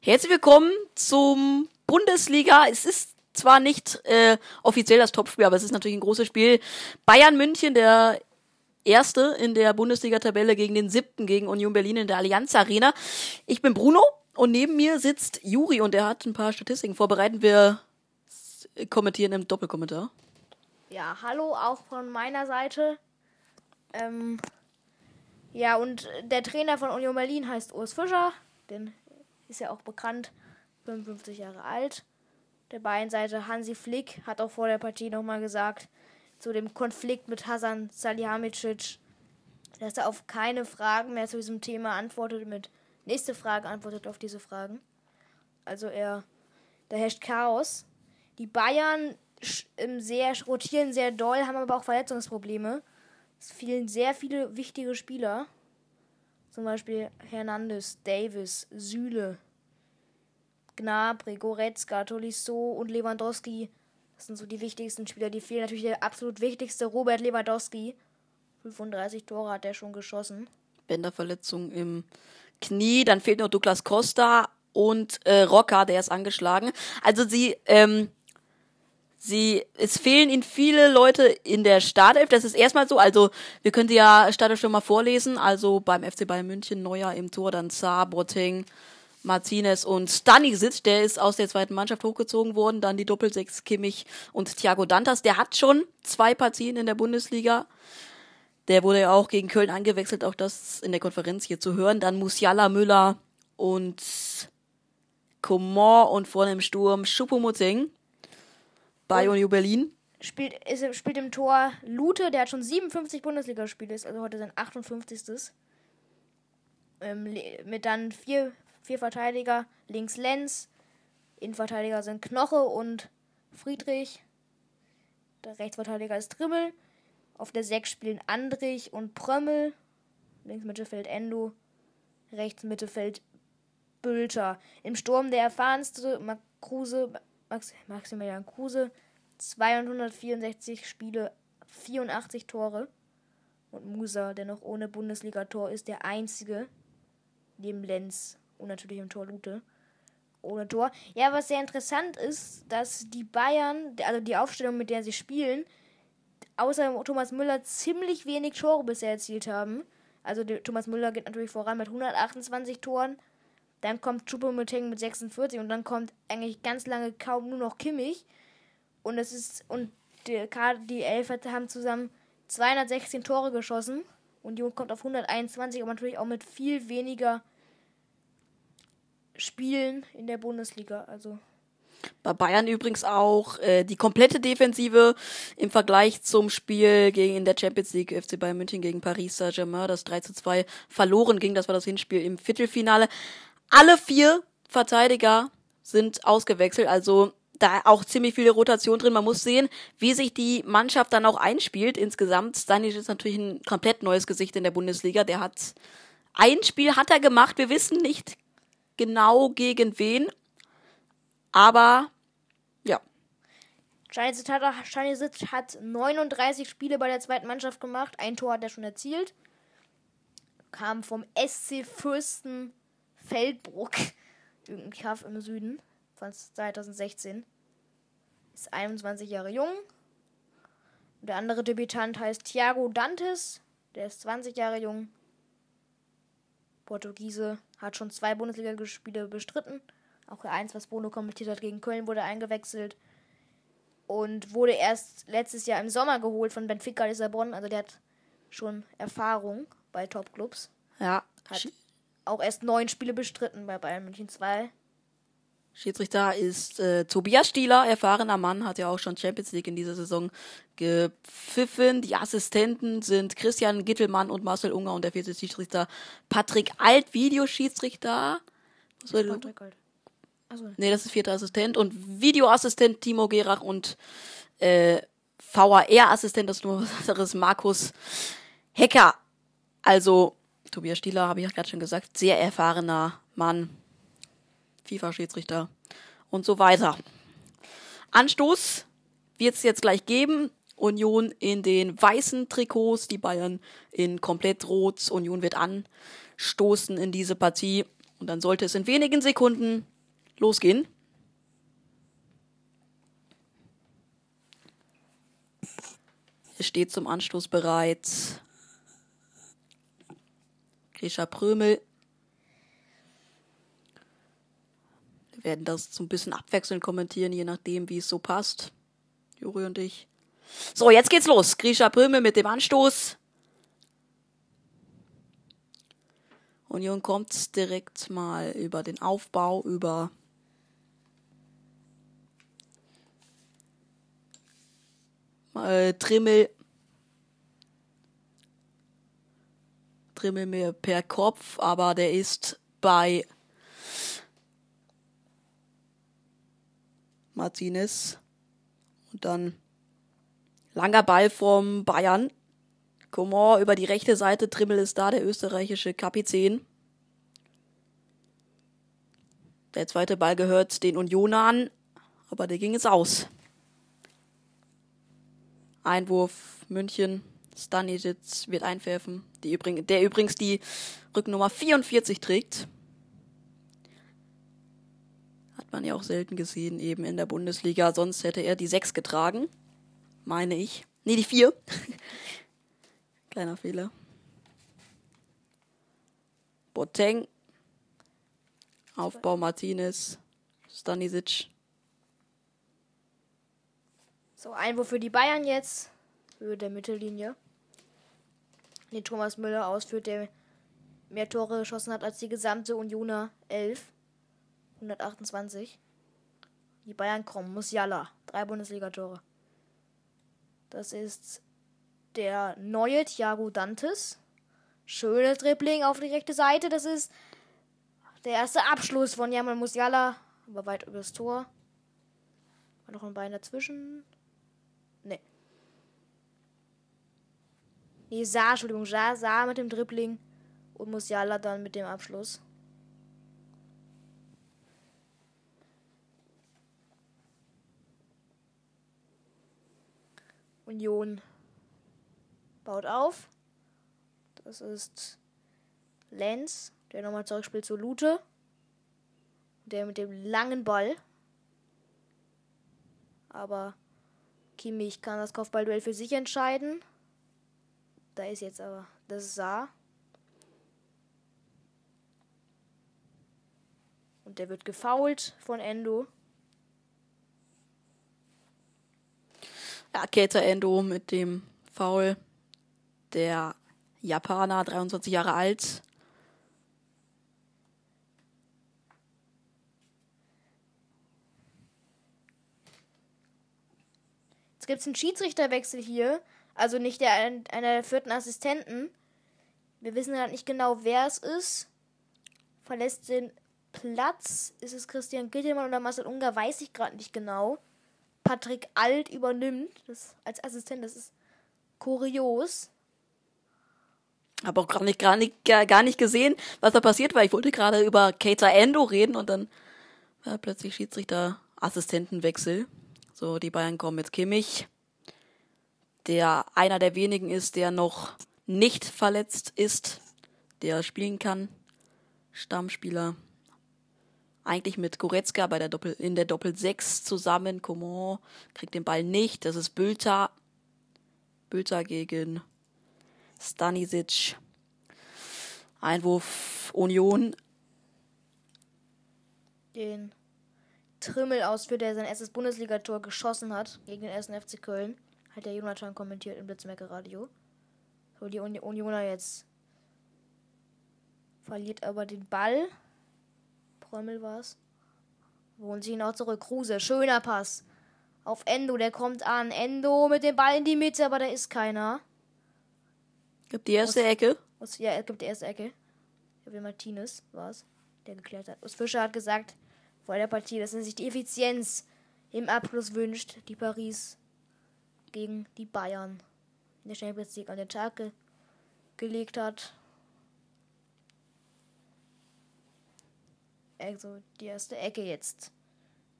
Herzlich willkommen zum Bundesliga. Es ist zwar nicht äh, offiziell das Topspiel, aber es ist natürlich ein großes Spiel. Bayern München, der Erste in der Bundesliga-Tabelle gegen den Siebten, gegen Union Berlin in der Allianz Arena. Ich bin Bruno und neben mir sitzt Juri und er hat ein paar Statistiken vorbereitet. Wir kommentieren im Doppelkommentar. Ja, hallo auch von meiner Seite. Ähm, ja, und der Trainer von Union Berlin heißt Urs Fischer. Den ist ja auch bekannt, 55 Jahre alt. Der Bayernseite Hansi Flick hat auch vor der Partie nochmal gesagt, zu dem Konflikt mit Hasan Salihamidzic, dass er auf keine Fragen mehr zu diesem Thema antwortet, mit nächste Frage antwortet auf diese Fragen. Also er, da herrscht Chaos. Die Bayern sehr, rotieren sehr doll, haben aber auch Verletzungsprobleme. Es fehlen sehr viele wichtige Spieler. Zum Beispiel Hernandez, Davis, Süle, Gnabry, Goretzka, Tolisso und Lewandowski das sind so die wichtigsten Spieler, die fehlen. Natürlich der absolut wichtigste, Robert Lewandowski. 35 Tore hat er schon geschossen. Bänderverletzung im Knie. Dann fehlt noch Douglas Costa und äh, Rocker, der ist angeschlagen. Also sie, ähm, sie, es fehlen ihnen viele Leute in der Startelf. Das ist erstmal so. Also wir können sie ja Startelf schon mal vorlesen. Also beim FC Bayern München Neuer im Tor, dann Saar, Boateng, Martinez und Stanisic, der ist aus der zweiten Mannschaft hochgezogen worden, dann die Doppelsechs Kimmich und Thiago Dantas, der hat schon zwei Partien in der Bundesliga. Der wurde ja auch gegen Köln eingewechselt, auch das in der Konferenz hier zu hören. Dann Musiala, Müller und Coman und vorne im Sturm Schupomozeng bei Union Berlin. Spielt, ist, spielt im Tor Lute, der hat schon 57 Bundesligaspiele, ist also heute sein 58. Ähm, mit dann vier vier Verteidiger. Links Lenz. Innenverteidiger sind Knoche und Friedrich. Der Rechtsverteidiger ist Trimmel. Auf der 6 spielen Andrich und Prömmel. Links Mittelfeld Endo. Rechts Mittelfeld Bülter. Im Sturm der erfahrenste Kruse, Max, Maximilian Kruse. 264 Spiele, 84 Tore. Und Musa, der noch ohne Bundesligator ist, der einzige neben Lenz und natürlich im Tor Lute. Ohne Tor. Ja, was sehr interessant ist, dass die Bayern, also die Aufstellung, mit der sie spielen, außer Thomas Müller ziemlich wenig Tore bisher erzielt haben. Also Thomas Müller geht natürlich voran mit 128 Toren. Dann kommt Choupo-Moting mit 46 und dann kommt eigentlich ganz lange kaum nur noch Kimmich. Und es ist und die, die Elf haben zusammen 216 Tore geschossen. Und Union kommt auf 121, aber natürlich auch mit viel weniger Spielen in der Bundesliga. Also bei Bayern übrigens auch äh, die komplette Defensive im Vergleich zum Spiel gegen in der Champions League FC Bayern München gegen Paris Saint-Germain, das 3 zu 2 verloren ging. Das war das Hinspiel im Viertelfinale. Alle vier Verteidiger sind ausgewechselt, also da auch ziemlich viele Rotation drin. Man muss sehen, wie sich die Mannschaft dann auch einspielt insgesamt. Stanic ist natürlich ein komplett neues Gesicht in der Bundesliga. Der hat ein Spiel hat er gemacht. Wir wissen nicht genau gegen wen. Aber ja. Stanisic hat 39 Spiele bei der zweiten Mannschaft gemacht. Ein Tor hat er schon erzielt. Kam vom SC Fürsten Feldbruck. Irgendein Kaff im Süden. Von 2016. Ist 21 Jahre jung. Der andere Debütant heißt Thiago Dantes. Der ist 20 Jahre jung. Portugiese, hat schon zwei Bundesligaspiele bestritten. Auch eins, was Bono kommentiert hat gegen Köln, wurde eingewechselt. Und wurde erst letztes Jahr im Sommer geholt von Benfica Lissabon. Also der hat schon Erfahrung bei Topclubs. Ja. Hat auch erst neun Spiele bestritten bei Bayern München 2. Schiedsrichter ist äh, Tobias Stieler, erfahrener Mann, hat ja auch schon Champions League in dieser Saison gepfiffen. Die Assistenten sind Christian Gittelmann und Marcel Unger und der vierte Schiedsrichter Patrick Alt, Videoschiedsrichter. Was soll Patrick Alt. Also. Nee, das ist vierter Assistent und Videoassistent Timo Gerach und äh, VAR-Assistent, das ist nur was anderes, Markus Hecker. Also, Tobias Stieler, habe ich ja gerade schon gesagt, sehr erfahrener Mann FIFA-Schiedsrichter und so weiter. Anstoß wird es jetzt gleich geben. Union in den weißen Trikots, die Bayern in komplett rot. Union wird anstoßen in diese Partie. Und dann sollte es in wenigen Sekunden losgehen. Es steht zum Anstoß bereit. Grisha Prömel. Wir werden das so ein bisschen abwechselnd kommentieren, je nachdem, wie es so passt. Juri und ich. So, jetzt geht's los. Grisha Prömel mit dem Anstoß. Union kommt direkt mal über den Aufbau, über äh, Trimmel. Trimmel mir per Kopf, aber der ist bei Martinez. Und dann langer Ball vom Bayern. Coman über die rechte Seite, Trimmel ist da, der österreichische Kapitän. Der zweite Ball gehört den Unionern, aber der ging es aus. Einwurf München. Stanisic wird einwerfen, die übring, der übrigens die Rücknummer 44 trägt. Hat man ja auch selten gesehen, eben in der Bundesliga. Sonst hätte er die 6 getragen. Meine ich. Nee, die 4. Kleiner Fehler. Boteng. Aufbau Martinez. Stanisic. So, Einwurf für die Bayern jetzt. Höhe der Mittellinie. Den Thomas Müller ausführt, der mehr Tore geschossen hat als die gesamte Unioner 11. 128. Die Bayern kommen. Musiala. Drei Bundesligatore. Das ist der neue Thiago Dantes. Schönes Dribbling auf die rechte Seite. Das ist der erste Abschluss von Jamal Musiala. Aber weit übers Tor. War noch ein Bein dazwischen. Nee. Nee, Saar, Entschuldigung, Saar, Saar mit dem Dribbling und Musiala dann mit dem Abschluss. Union baut auf. Das ist Lenz, der nochmal zurückspielt zu Lute. Der mit dem langen Ball. Aber Kimmich kann das Kopfballduell für sich entscheiden. Da ist jetzt aber das Saar. Und der wird gefault von Endo. Ja, Keita Endo mit dem Foul. Der Japaner, 23 Jahre alt. Jetzt gibt es einen Schiedsrichterwechsel hier. Also nicht der, einer der vierten Assistenten. Wir wissen halt nicht genau, wer es ist. Verlässt den Platz. Ist es Christian Gittelmann oder Marcel Unger? Weiß ich gerade nicht genau. Patrick Alt übernimmt das als Assistent. Das ist kurios. Habe auch gar nicht, gar, nicht, gar nicht gesehen, was da passiert war. Ich wollte gerade über Keita Endo reden und dann war plötzlich Schiedsrichter Assistentenwechsel. So, die Bayern kommen mit Kimmich, der einer der wenigen ist, der noch nicht verletzt ist, der spielen kann. Stammspieler. Eigentlich mit Goretzka bei der Doppel, in der Doppel 6 zusammen. Coman kriegt den Ball nicht. Das ist Bülter. Bülter gegen Stanisic. Einwurf Union. Den Trimmel ausführt, der sein erstes Bundesligator geschossen hat gegen den ersten FC Köln. Hat der Jonathan kommentiert im Blitzmecker Radio. So, die Uni Unioner jetzt verliert aber den Ball. Prömmel war's. Holen sie ihn auch zurück. Kruse, schöner Pass. Auf Endo, der kommt an. Endo mit dem Ball in die Mitte, aber da ist keiner. Gibt die erste Ecke? Aus, ja, er gibt die erste Ecke. Gabriel Martinez war es, der geklärt hat. Urs Fischer hat gesagt vor der Partie, dass er sich die Effizienz im Abschluss wünscht, die Paris gegen die Bayern in der Champions League an den Tag ge gelegt hat. Also die erste Ecke jetzt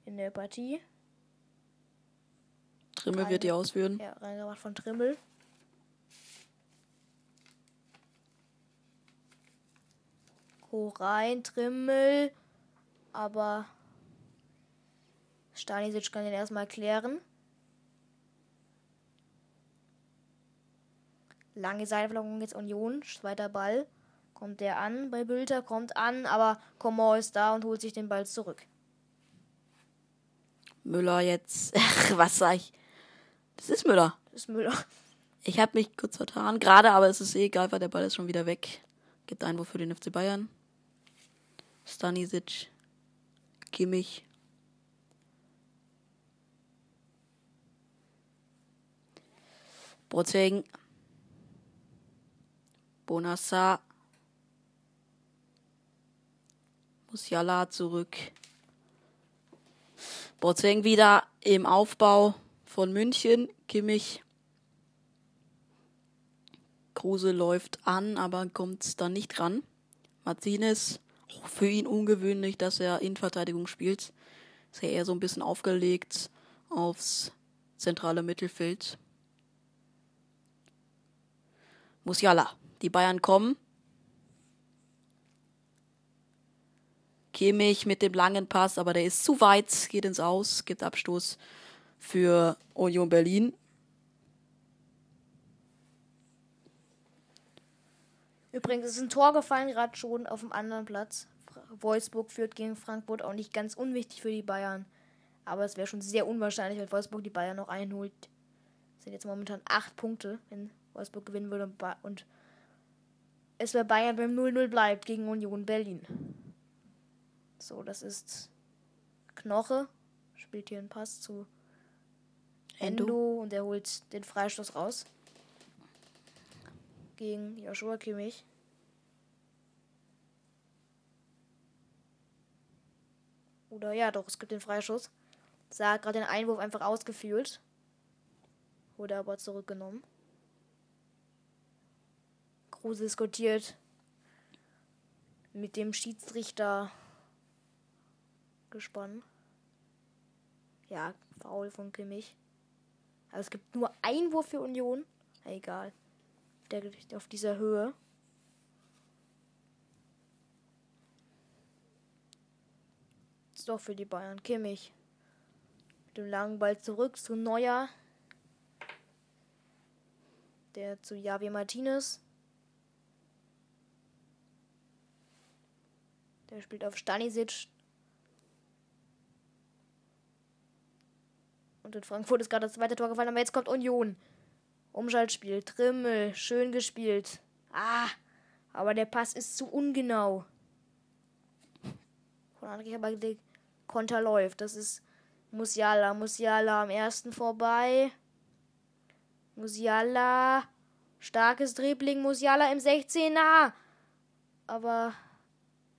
in der Partie. Trimmel wird die ausführen. Ja, reingemacht von Trimmel. Hoch rein, Trimmel. Aber Stanisic kann den erstmal klären. Lange Seilverlängerung jetzt Union. Zweiter Ball. Kommt der an bei Bülter, kommt an, aber Coman ist da und holt sich den Ball zurück. Müller jetzt. Ach, was sag ich? Das ist Müller. Das ist Müller. Ich habe mich kurz vertan, gerade, aber es ist eh egal, weil der Ball ist schon wieder weg. Gibt Einwurf für den FC Bayern. Stanisic. Kimmich. Boateng. Bonassa. Musiala zurück. Boateng wieder im Aufbau von München. Kimmich. Kruse läuft an, aber kommt da nicht ran. Martinez, auch für ihn ungewöhnlich, dass er Innenverteidigung spielt. Ist ja eher so ein bisschen aufgelegt aufs zentrale Mittelfeld. Musiala. Die Bayern kommen. Kimmich mit dem langen Pass, aber der ist zu weit, geht ins Aus, gibt Abstoß für Union Berlin. Übrigens ist ein Tor gefallen, gerade schon auf dem anderen Platz. Wolfsburg führt gegen Frankfurt auch nicht ganz unwichtig für die Bayern. Aber es wäre schon sehr unwahrscheinlich, wenn Wolfsburg die Bayern noch einholt. Das sind jetzt momentan acht Punkte, wenn Wolfsburg gewinnen würde und es bei Bayern beim 0-0 bleibt gegen Union Berlin. So, das ist Knoche. Spielt hier einen Pass zu Endo, Endo und er holt den Freistoß raus. Gegen Joshua Kimmich. Oder ja, doch, es gibt den Freischuss. Sah gerade den Einwurf einfach ausgeführt. Wurde aber zurückgenommen. Kruse diskutiert mit dem Schiedsrichter gespannt. Ja, faul von Kimmich. Aber es gibt nur Einwurf für Union. Egal. Der auf dieser Höhe. Ist doch für die Bayern. Kimmich. Mit dem langen Ball zurück zu Neuer. Der zu Javier Martinez. Der spielt auf Stanisic. Und in Frankfurt ist gerade das zweite Tor gefallen, aber jetzt kommt Union. Umschaltspiel, Trimmel, schön gespielt. Ah, aber der Pass ist zu ungenau. Von André aber der Konter läuft. Das ist Musiala. Musiala am ersten vorbei. Musiala. Starkes Dribbling. Musiala im 16er. Aber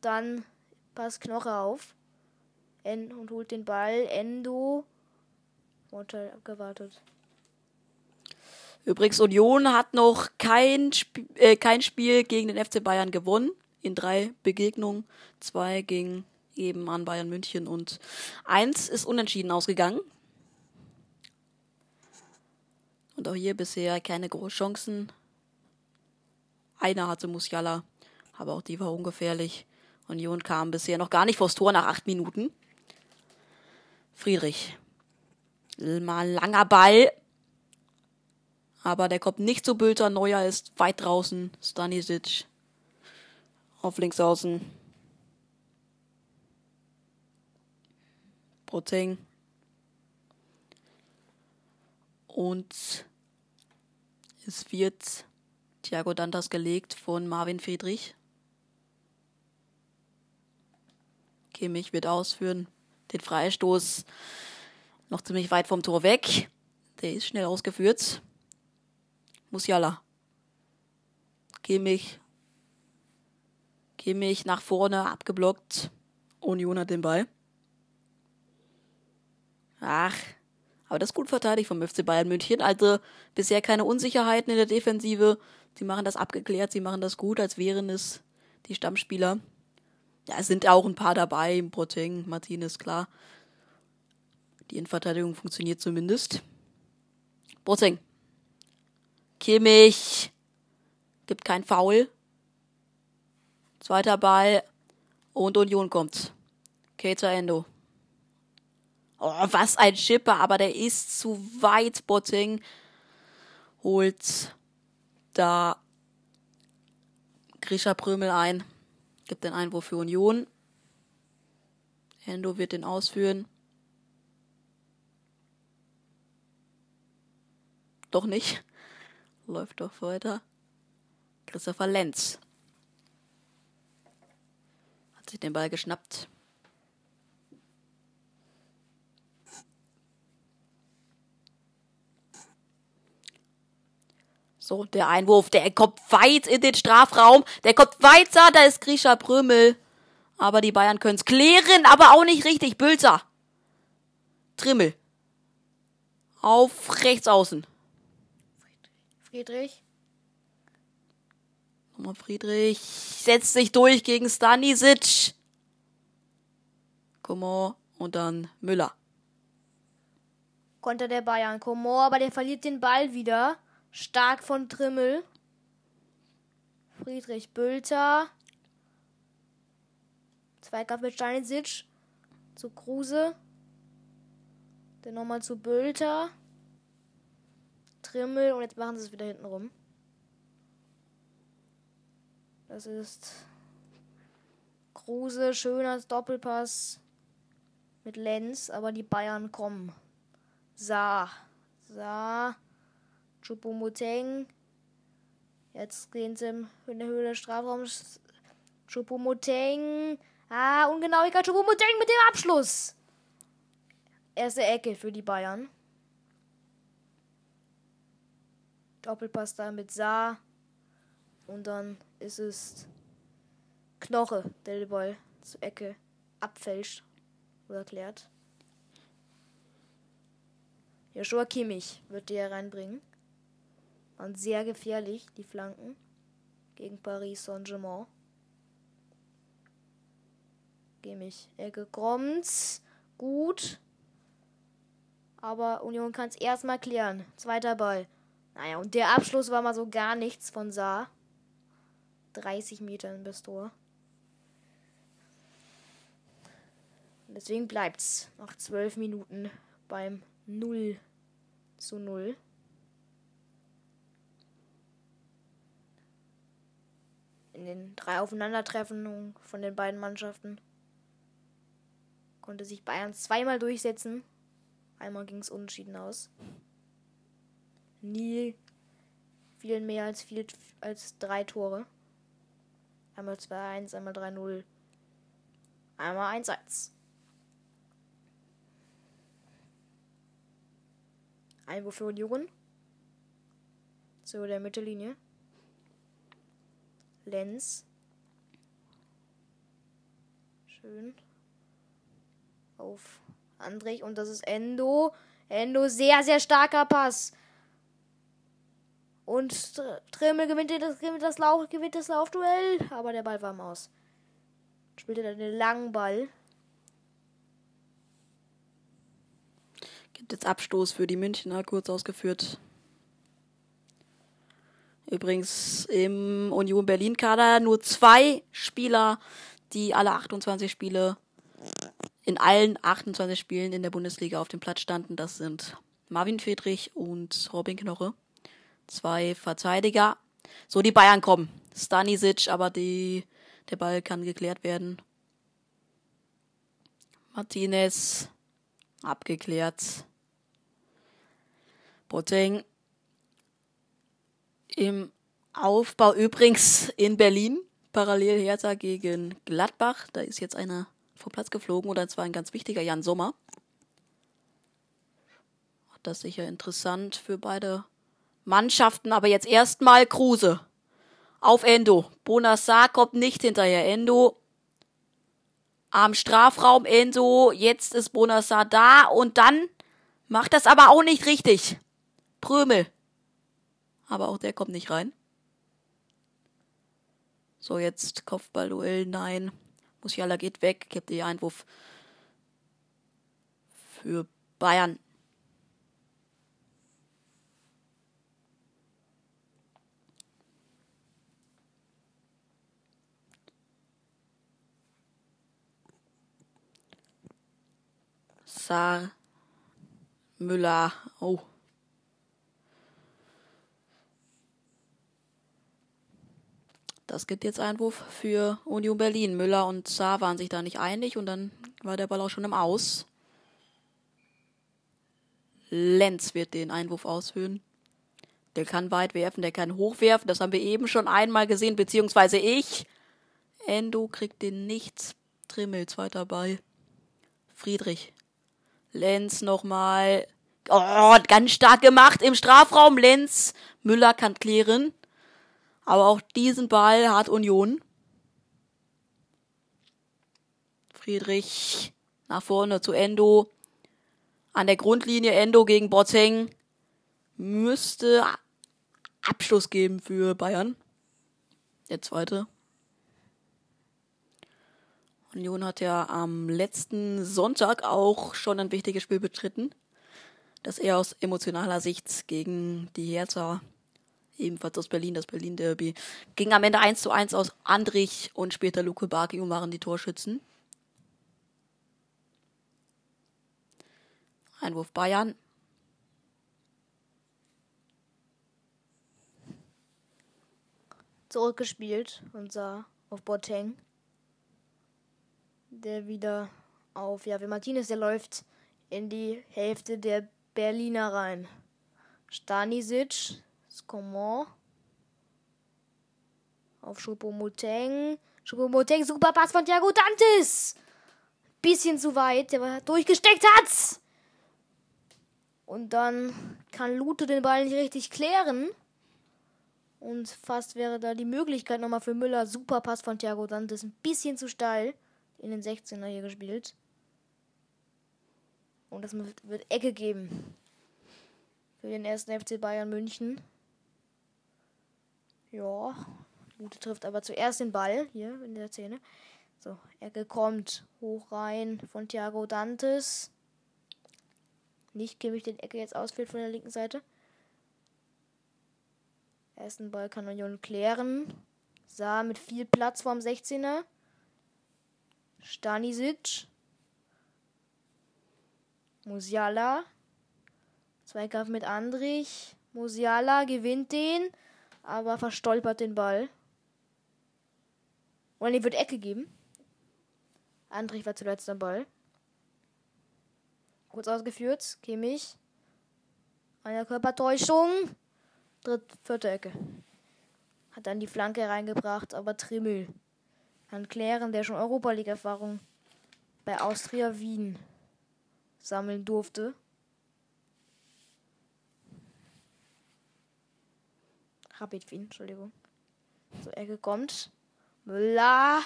dann passt Knoche auf. En und holt den Ball. Endo. Vorteil abgewartet. Übrigens, Union hat noch kein, Sp äh, kein Spiel gegen den FC Bayern gewonnen. In drei Begegnungen. Zwei gegen eben an Bayern München und eins ist unentschieden ausgegangen. Und auch hier bisher keine großen Chancen. Einer hatte Musiala, aber auch die war ungefährlich. Union kam bisher noch gar nicht vors Tor nach acht Minuten. Friedrich. Mal langer Ball. Aber der kommt nicht zu Bülter. Neuer ist weit draußen. Stanisic auf links außen. Boateng. Und es wird Thiago Dantas gelegt von Marvin Friedrich. Kimmich wird ausführen. Den Freistoß noch ziemlich weit vom Tor weg. Der ist schnell ausgeführt. Musiala. Kimmich. Kimmich nach vorne abgeblockt. Union hat den Ball. Ach, aber das ist gut verteidigt vom FC Bayern München. Also bisher keine Unsicherheiten in der Defensive. Sie machen das abgeklärt, sie machen das gut, als wären es die Stammspieler. Ja, es sind auch ein paar dabei, Boateng, Martinez, klar. Die Innenverteidigung funktioniert zumindest. Boateng. Kimmich. Gibt kein Foul. Zweiter Ball und Union kommt. Keita Endo. Oh, was ein Chipper, aber der ist zu weit. Botting holt da Grisha Prömel ein. Gibt den Einwurf für Union. Endo wird den ausführen. Doch nicht. Läuft doch weiter. Christopher Lenz hat sich den Ball geschnappt. So, der Einwurf, der kommt weit in den Strafraum. Der kommt weiter, da ist Grisha Prömel. Aber die Bayern können es klären, aber auch nicht richtig. Bülzer. Trimmel. Auf rechts außen. Friedrich. Nochmal Friedrich. Setzt sich durch gegen Stanisic. Komor und dann Müller. Konter der Bayern. Komor, aber der verliert den Ball wieder. Stark von Trimmel. Friedrich Bülter. Zweikampf mit Stanisic. Zu Kruse. Dann nochmal zu Bülter. Trimmel und jetzt machen sie es wieder hinten rum. Das ist Kruse, schöner Doppelpass mit Lenz, aber die Bayern kommen. Sa, Sa, Chupomoteng. Jetzt gehen sie in der Höhe des Strafraums. Chupomoteng. Ah, Ungenauigkeit. Chupomoteng mit dem Abschluss. Erste Ecke für die Bayern. Doppelpass da mit Sa. Und dann ist es Knoche, der den Ball zur Ecke abfälscht oder klärt. Joshua Kimmich wird die hereinbringen. Waren sehr gefährlich, die Flanken gegen Paris Saint-Germain. Kimmich, Ecke kommt. Gut. Aber Union kann es erstmal klären. Zweiter Ball. Naja, und der Abschluss war mal so gar nichts von Saar. 30 Metern bis Tor. Deswegen bleibt's nach 12 Minuten beim 0 zu 0. In den drei Aufeinandertreffen von den beiden Mannschaften konnte sich Bayern zweimal durchsetzen. Einmal ging es unentschieden aus. Nie fielen mehr als, viel, als drei Tore. Einmal 2-1, einmal 3-0, einmal 1-1. Einwurf für Union. So, der Mittellinie. Lenz. Schön. Auf Andrich. Und das ist Endo. Endo, sehr, sehr starker Pass. Und Trimmel gewinnt das, gewinnt das, Lauf, gewinnt das Laufduell. Aber der Ball war im Aus. Spielte dann den langen Ball. Gibt jetzt Abstoß für die Münchner, kurz ausgeführt. Übrigens im Union Berlin-Kader nur zwei Spieler, die alle 28 Spiele in allen 28 Spielen in der Bundesliga auf dem Platz standen. Das sind Marvin Friedrich und Robin Knoche zwei Verteidiger. So, die Bayern kommen. Stanisic, aber die, der Ball kann geklärt werden. Martinez, abgeklärt. Boateng im Aufbau übrigens in Berlin. Parallel Hertha gegen Gladbach. Da ist jetzt einer vom Platz geflogen oder zwar ein ganz wichtiger Jan Sommer. Das ist sicher interessant für beide Mannschaften, aber jetzt erstmal Kruse. Auf Endo. Bonassar kommt nicht hinterher. Endo am Strafraum. Endo, jetzt ist Bonassar da und dann macht das aber auch nicht richtig. Prömel aber auch der kommt nicht rein. So, jetzt Kopfballduell, nein. Musiala geht weg, gibt ihr Einwurf für Bayern. Saar Müller. Oh, Das gibt jetzt Einwurf für Union Berlin. Müller und Saar waren sich da nicht einig und dann war der Ball auch schon im Aus. Lenz wird den Einwurf ausführen. Der kann weit werfen, der kann hochwerfen. Das haben wir eben schon einmal gesehen, beziehungsweise ich. Endo kriegt den nichts. Trimmel, zweiter Ball. Friedrich. Lenz nochmal. Oh, ganz stark gemacht im Strafraum. Lenz. Müller kann klären. Aber auch diesen Ball hat Union. Friedrich nach vorne zu Endo. An der Grundlinie Endo gegen Botzeng. Müsste Abschluss geben für Bayern. Der zweite. Union hat ja am letzten Sonntag auch schon ein wichtiges Spiel bestritten. Das eher aus emotionaler Sicht gegen die Hertha ebenfalls aus Berlin, das Berlin Derby. Ging am Ende 1 zu 1 aus Andrich und später Luke Bakio waren die Torschützen. Einwurf Bayern. Zurückgespielt und sah auf Boateng. Der wieder auf, ja, wie Martinez, der läuft in die Hälfte der Berliner rein. Stanisic Comment? Auf Schupomoteng. Schupomoteng, super Pass von Thiago Dantes. Bisschen zu weit, der durchgesteckt hat. Und dann kann Lute den Ball nicht richtig klären. Und fast wäre da die Möglichkeit nochmal für Müller. Super Pass von Thiago Dantes. Ein bisschen zu steil. In den 16er hier gespielt. Und das wird Ecke geben. Für den ersten FC Bayern München. Ja, Lute trifft aber zuerst den Ball hier in der Szene. So, Ecke kommt hoch rein von Thiago Dantes. Nicht Kimmich den Ecke jetzt ausführt von der linken Seite. Ersten Ball kann Union klären. Sah mit viel Platz vorm 16er. Stanisic. Musiala. Zweikampf mit Andrich. Musiala gewinnt den aber verstolpert den Ball. Und die wird Ecke geben. Andrich war zuletzt am Ball. Kurz ausgeführt. Kimmich. Eine Körpertäuschung. Dritt, vierte Ecke. Hat dann die Flanke reingebracht, aber Trimmel kann klären, der schon Europa League Erfahrung bei Austria Wien sammeln durfte. Rapid Wien, Entschuldigung. So, Ecke kommt. Müller.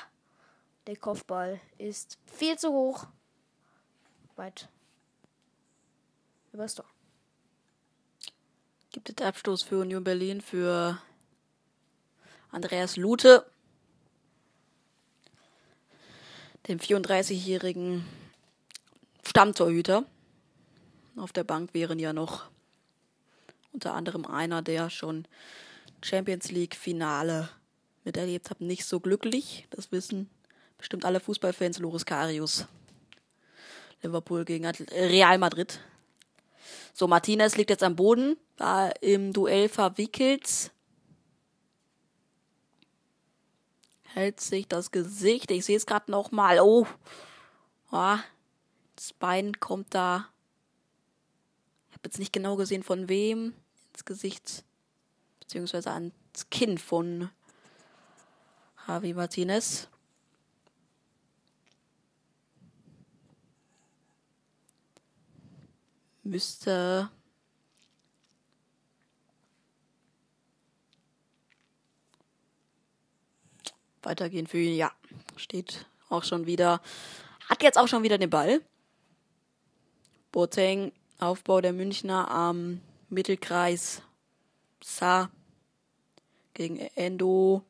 Der Kopfball ist viel zu hoch. Weit. Übers Tor. Gibt es Abstoß für Union Berlin für Andreas Lute, den 34-jährigen Stammtorhüter. Auf der Bank wären ja noch unter anderem einer, der schon Champions League Finale miterlebt habe, nicht so glücklich. Das wissen bestimmt alle Fußballfans. Loris Karius. Liverpool gegen Real Madrid. So, Martinez liegt jetzt am Boden, war im Duell verwickelt. Hält sich das Gesicht. Ich sehe es gerade noch mal. Oh. oh. Das Bein kommt da. Ich habe jetzt nicht genau gesehen, von wem. Ins Gesicht beziehungsweise ans Kinn von Javi Martinez. Müsste weitergehen für ihn. Ja, steht auch schon wieder. Hat jetzt auch schon wieder den Ball. Boateng, Aufbau der Münchner am Mittelkreis. Sa gegen Endo,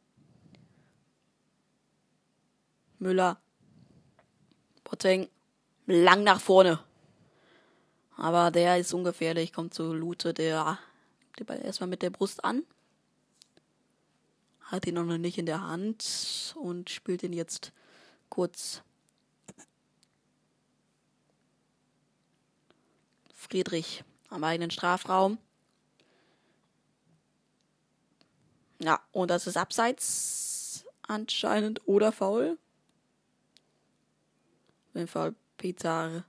Müller, Boateng, lang nach vorne. Aber der ist ungefährlich, kommt zu Lute, der den Ball erstmal mit der Brust an. Hat ihn noch nicht in der Hand und spielt ihn jetzt kurz Friedrich am eigenen Strafraum. Ja, und das ist abseits anscheinend oder faul. Auf jeden Fall Petar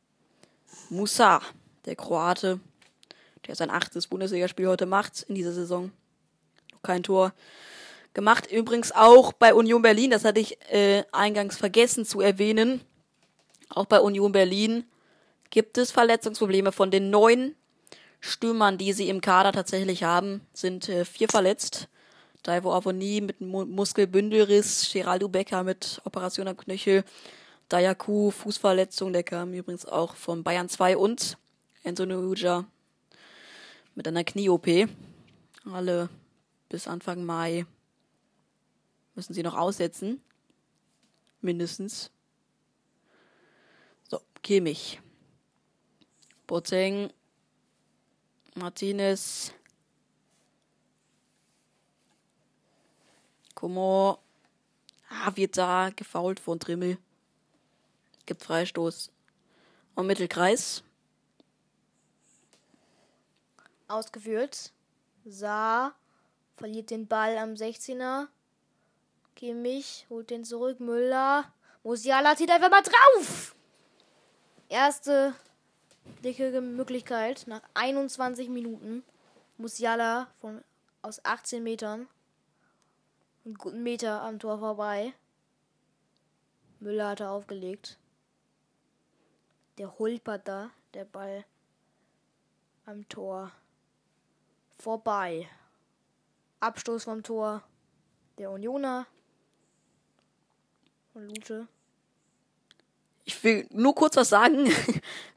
Musa, der Kroate, der sein achtes Bundesligaspiel heute macht in dieser Saison. Kein Tor gemacht. Übrigens auch bei Union Berlin, das hatte ich äh, eingangs vergessen zu erwähnen. Auch bei Union Berlin gibt es Verletzungsprobleme. Von den neun Stürmern, die sie im Kader tatsächlich haben, sind äh, vier verletzt. Daivo Avoni mit Mu Muskelbündelriss, Geraldo Becker mit Operation am Knöchel, Dayaku Fußverletzung, der kam übrigens auch von Bayern 2 und Enzo Nuja mit einer Knie-OP. Alle bis Anfang Mai müssen sie noch aussetzen. Mindestens. So, Kimmich. Boateng. Martinez. Coman. Ah, wird da gefault von Trimmel. Gibt Freistoß. Und Mittelkreis. Ausgeführt. Saar verliert den Ball am 16er. Kimmich holt den zurück. Müller. Musiala zieht einfach mal drauf. Erste dicke Möglichkeit nach 21 Minuten. Musiala von aus 18 Metern. Einen guten Meter am Tor vorbei. Müller hat er aufgelegt. Der holpert da, der Ball am Tor vorbei. Abstoß vom Tor der Unioner von Lute. Ich will nur kurz was sagen.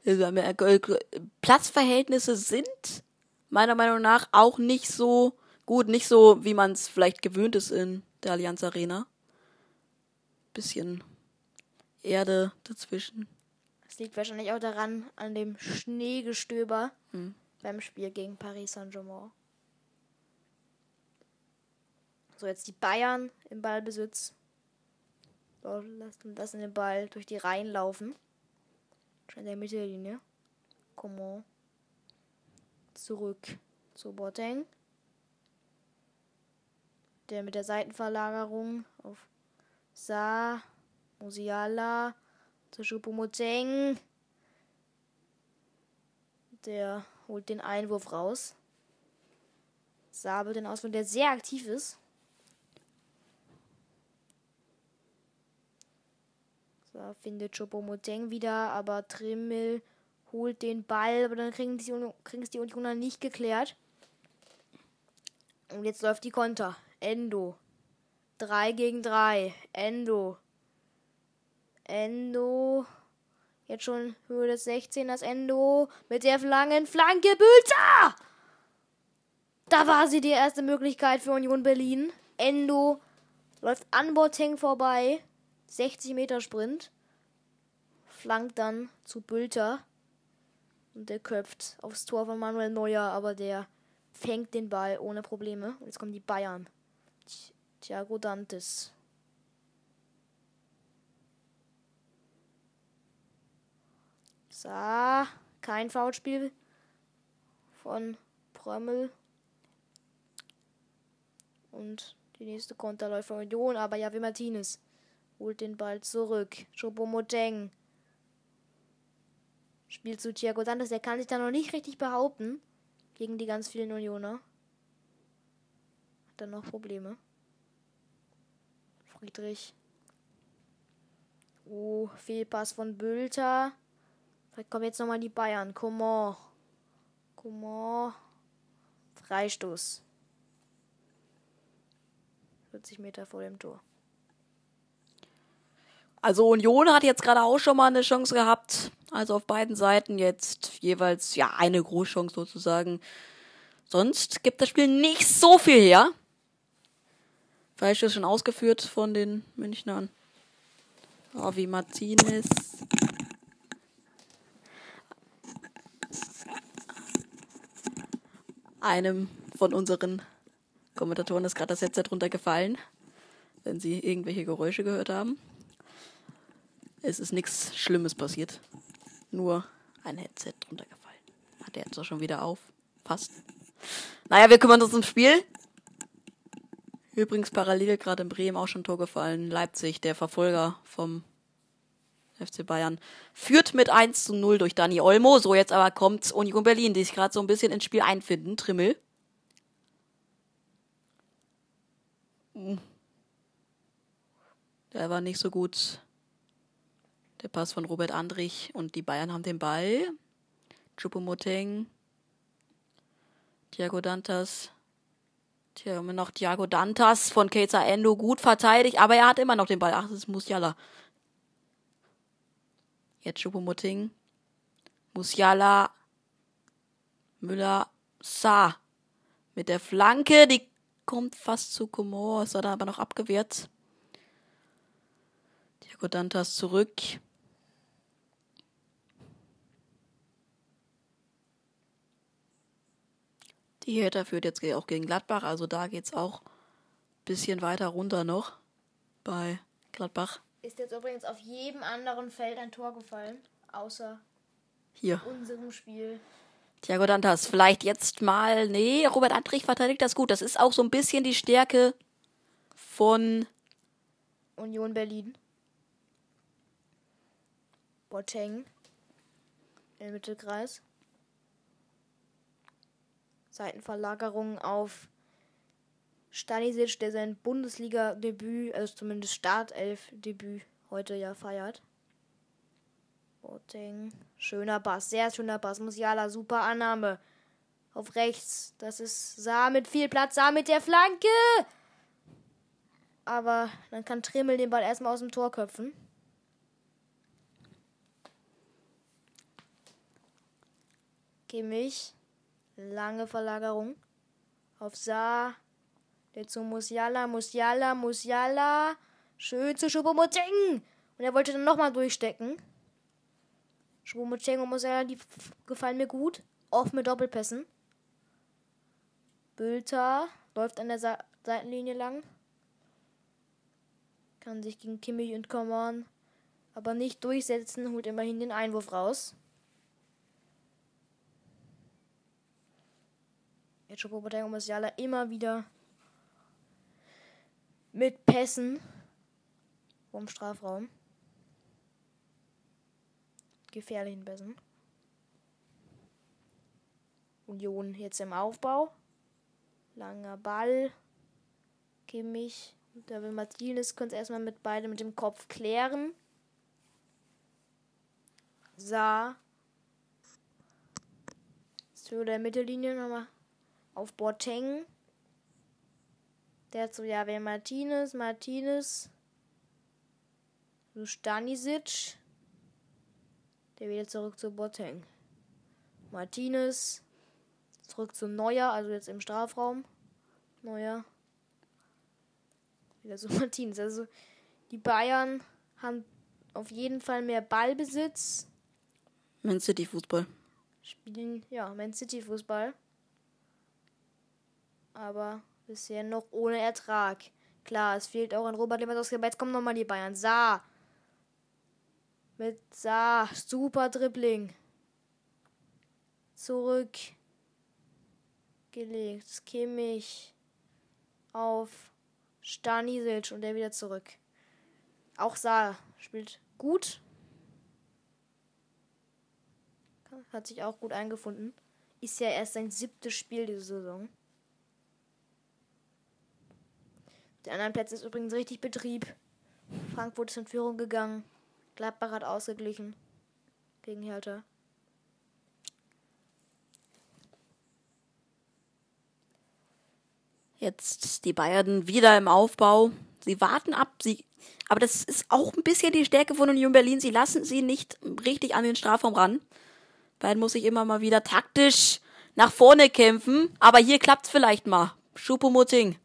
Platzverhältnisse sind meiner Meinung nach auch nicht so gut, nicht so, wie man es vielleicht gewöhnt ist in der Allianz Arena. Bisschen Erde dazwischen. Das liegt wahrscheinlich auch daran, an dem Schneegestöber hm. beim Spiel gegen Paris Saint-Germain. So, jetzt die Bayern im Ballbesitz. So, lassen, lassen den Ball durch die Reihen laufen. Schon in der Mittellinie. Comment. Zurück zu Boateng. Der mit der Seitenverlagerung auf Sa, Musiala, zu Choupo-Moteng. Der holt den Einwurf raus. Sabe den Ausfall, der sehr aktiv ist. Da findet Choupo-Moteng wieder, aber Trimmel holt den Ball, aber dann kriegen die, kriegen es die Unioner nicht geklärt. Und jetzt läuft die Konter. Endo. 3 gegen 3. Endo. Endo. Jetzt schon Höhe des 16ers Endo. Mit der langen Flanke. Bülter! Da war sie die erste Möglichkeit für Union Berlin. Endo läuft an Boateng vorbei. 60 Meter Sprint. Flankt dann zu Bülter. Und der köpft aufs Tor von Manuel Neuer, aber der fängt den Ball ohne Probleme. Und jetzt kommen die Bayern. Thiago Dantes. So, kein Foulspiel von Prömmel. Und die nächste Konterläufer Union, aber Javi Martinez holt den Ball zurück. Choupo-Moteng spielt zu Thiago Dantes. Der kann sich da noch nicht richtig behaupten gegen die ganz vielen Unioner. Dann noch Probleme. Friedrich. Oh, Fehlpass von Bülter. Vielleicht kommen jetzt nochmal die Bayern. Comment. Comment. Freistoß. 40 Meter vor dem Tor. Also Union hat jetzt gerade auch schon mal eine Chance gehabt. Also auf beiden Seiten jetzt jeweils ja eine Großchance sozusagen. Sonst gibt das Spiel nicht so viel her. Falsch ist schon ausgeführt von den Münchnern. Oh, wie Martinez. Einem von unseren Kommentatoren ist gerade das Headset runtergefallen, wenn sie irgendwelche Geräusche gehört haben. Es ist nichts Schlimmes passiert. Nur ein Headset drunter gefallen. der ist doch schon wieder auf. Fast. Naja, wir kümmern uns ums Spiel. Übrigens parallel gerade in Bremen auch schon Tor gefallen. Leipzig, der Verfolger vom FC Bayern, führt mit 1 zu 0 durch Dani Olmo. So, jetzt aber kommt Union Berlin, die sich gerade so ein bisschen ins Spiel einfinden. Trimmel. Der war nicht so gut. Der Pass von Robert Andrich und die Bayern haben den Ball. Chupomoteng. Thiago Dantas. Tja, immer noch Thiago Dantas von Keizer Endo gut verteidigt, aber er hat immer noch den Ball. Ach, das ist Musiala. Jetzt Choupo-Moting. Musiala. Müller. Sa. Mit der Flanke, die kommt fast zu Komor, ist dann aber noch abgewehrt. Thiago Dantas zurück. Die Hertha führt jetzt auch gegen Gladbach, also da geht's auch ein bisschen weiter runter noch bei Gladbach. Ist jetzt übrigens auf jedem anderen Feld ein Tor gefallen, außer Hier. unserem Spiel. Thiago Dantas, vielleicht jetzt mal. Nee, Robert Andrich verteidigt das gut. Das ist auch so ein bisschen die Stärke von Union Berlin. Boateng im Mittelkreis. Seitenverlagerung auf Stanisic, der sein Bundesliga-Debüt, also zumindest Startelf-Debüt heute ja feiert. Boateng. Schöner Bass, sehr schöner Bass. Musiala, super Annahme. Auf rechts. Das ist Saar mit viel Platz. Saar mit der Flanke. Aber dann kann Trimmel den Ball erstmal aus dem Tor köpfen. Kimmich. Lange Verlagerung. Auf Saar. Der zu Musiala. Musiala, Musiala. Schön zu Schupomoteng. Und er wollte dann nochmal durchstecken. Schupomoteng und Musiala, die gefallen mir gut. Oft mit Doppelpässen. Bülter läuft an der Sa Seitenlinie lang. Kann sich gegen Kimmich und Coman aber nicht durchsetzen, holt immerhin den Einwurf raus. Jetzt Choupo-Moting und Musiala immer wieder mit Pässen vom Strafraum. Gefährlichen Pässen. Union jetzt im Aufbau. Langer Ball. Kimmich. Da will Martinez könnte erstmal mit beide mit dem Kopf klären. Sa. Zu der Mittellinie nochmal auf Boateng. Der hat so, ja, wer Martinez, Martinez. So Stanisic. Der wieder zurück zu Boateng. Martinez. Zurück zu Neuer, also jetzt im Strafraum. Neuer. Wieder so Martinez. Also die Bayern haben auf jeden Fall mehr Ballbesitz. Man City Fußball. Spielen, ja, Man City Fußball. Aber bisher noch ohne Ertrag. Klar, es fehlt auch an Robert Lewandowski, aber jetzt kommen nochmal die Bayern. Sa. Mit Sa. Super Dribbling. Zurück. Gelegt. Kimmich. Auf Stanisic und der wieder zurück. Auch Sa spielt gut. Hat sich auch gut eingefunden. Ist ja erst sein siebtes Spiel diese Saison. Der anderen Plätze ist übrigens richtig Betrieb. Frankfurt ist in Führung gegangen. Gladbach hat ausgeglichen. Gegen Hertha. Jetzt die Bayern wieder im Aufbau. Sie warten ab, sie, aber das ist auch ein bisschen die Stärke von Union Berlin. Sie lassen sie nicht richtig an den Strafraum ran. Bayern muss sich immer mal wieder taktisch nach vorne kämpfen, aber hier klappt's vielleicht mal. Schupomutting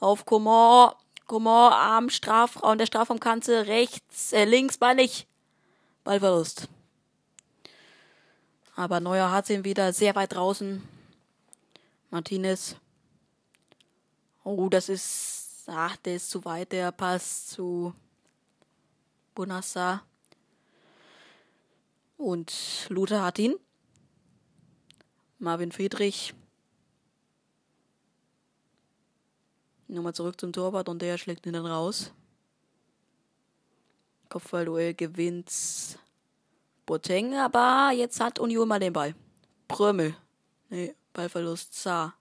auf Coman, Coman am Strafraum, der Strafraumkante rechts, äh, links, beinig. Ballverlust. Aber Neuer hat ihn wieder sehr weit draußen. Martinez. Oh, das ist. Ach, der ist zu weit, der Pass zu Bonassa. Und Luther hat ihn. Marvin Friedrich. Nochmal zurück zum Torwart und der schlägt ihn dann raus. Kopfballduell gewinnt Boateng, aber jetzt hat Union mal den Ball. Prömel. Nee, Ballverlust Zar.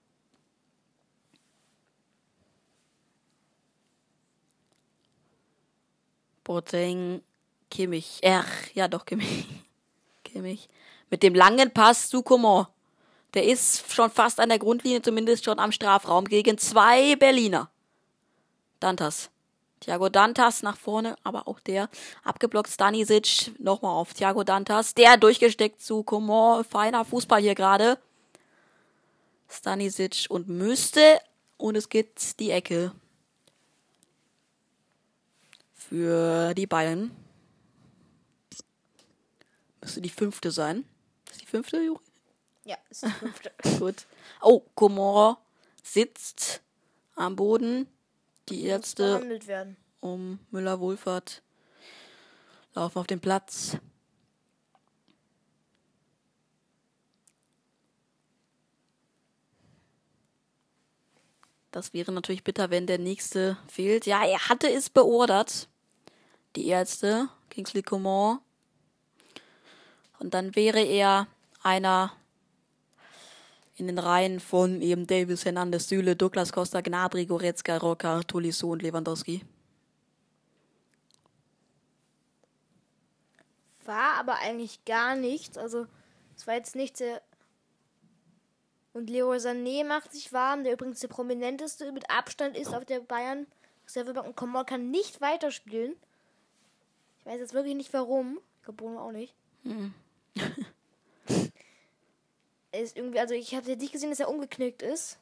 Boateng, Kimmich. Ach, ja doch, Kimmich. Kimmich. Mit dem langen Pass zu Coman. Der ist schon fast an der Grundlinie, zumindest schon am Strafraum, gegen zwei Berliner. Dantas. Thiago Dantas nach vorne, aber auch der abgeblockt Stanisic nochmal auf Thiago Dantas, der durchgesteckt zu Coman, feiner Fußball hier gerade. Stanisic und müsste und es geht die Ecke für die Bayern. Müsste die fünfte sein. Ist die fünfte, Juri? Ja, ist die fünfte. Gut. Oh, Coman sitzt am Boden. Die Ärzte um Müller-Wohlfahrt laufen auf den Platz. Das wäre natürlich bitter, wenn der nächste fehlt. Ja, er hatte es beordert. Die Ärzte, Kingsley Coman. Und dann wäre er einer in den Reihen von eben Davis, Hernandez, Süle, Douglas Costa, Gnabry, Goretzka, Rocker, Tolisso und Lewandowski. War aber eigentlich gar nichts. Also, es war jetzt nicht sehr. Und Leo Sané macht sich warm, der übrigens der prominenteste mit Abstand ist auf der Bayern Reservebank. Und Coman kann nicht weiterspielen. Ich weiß jetzt wirklich nicht warum. Ich glaube, Bruno auch nicht. Er ist irgendwie, also ich jetzt nicht gesehen, dass er umgeknickt ist.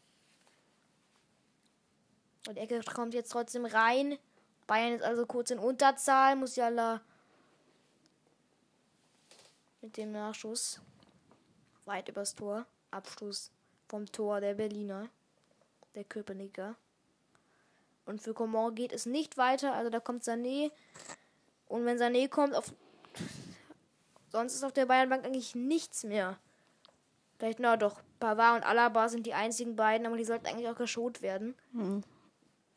Und Ecke kommt jetzt trotzdem rein. Bayern ist also kurz in Unterzahl. Musiala mit dem Nachschuss weit übers Tor. Abschluss vom Tor der Berliner. Der Köpenicker. Und für Coman geht es nicht weiter. Also da kommt Sané. Und wenn Sané kommt, auf sonst ist auf der Bayernbank eigentlich nichts mehr. Vielleicht, na doch, Pavard und Alaba sind die einzigen beiden, aber die sollten eigentlich auch geschont werden.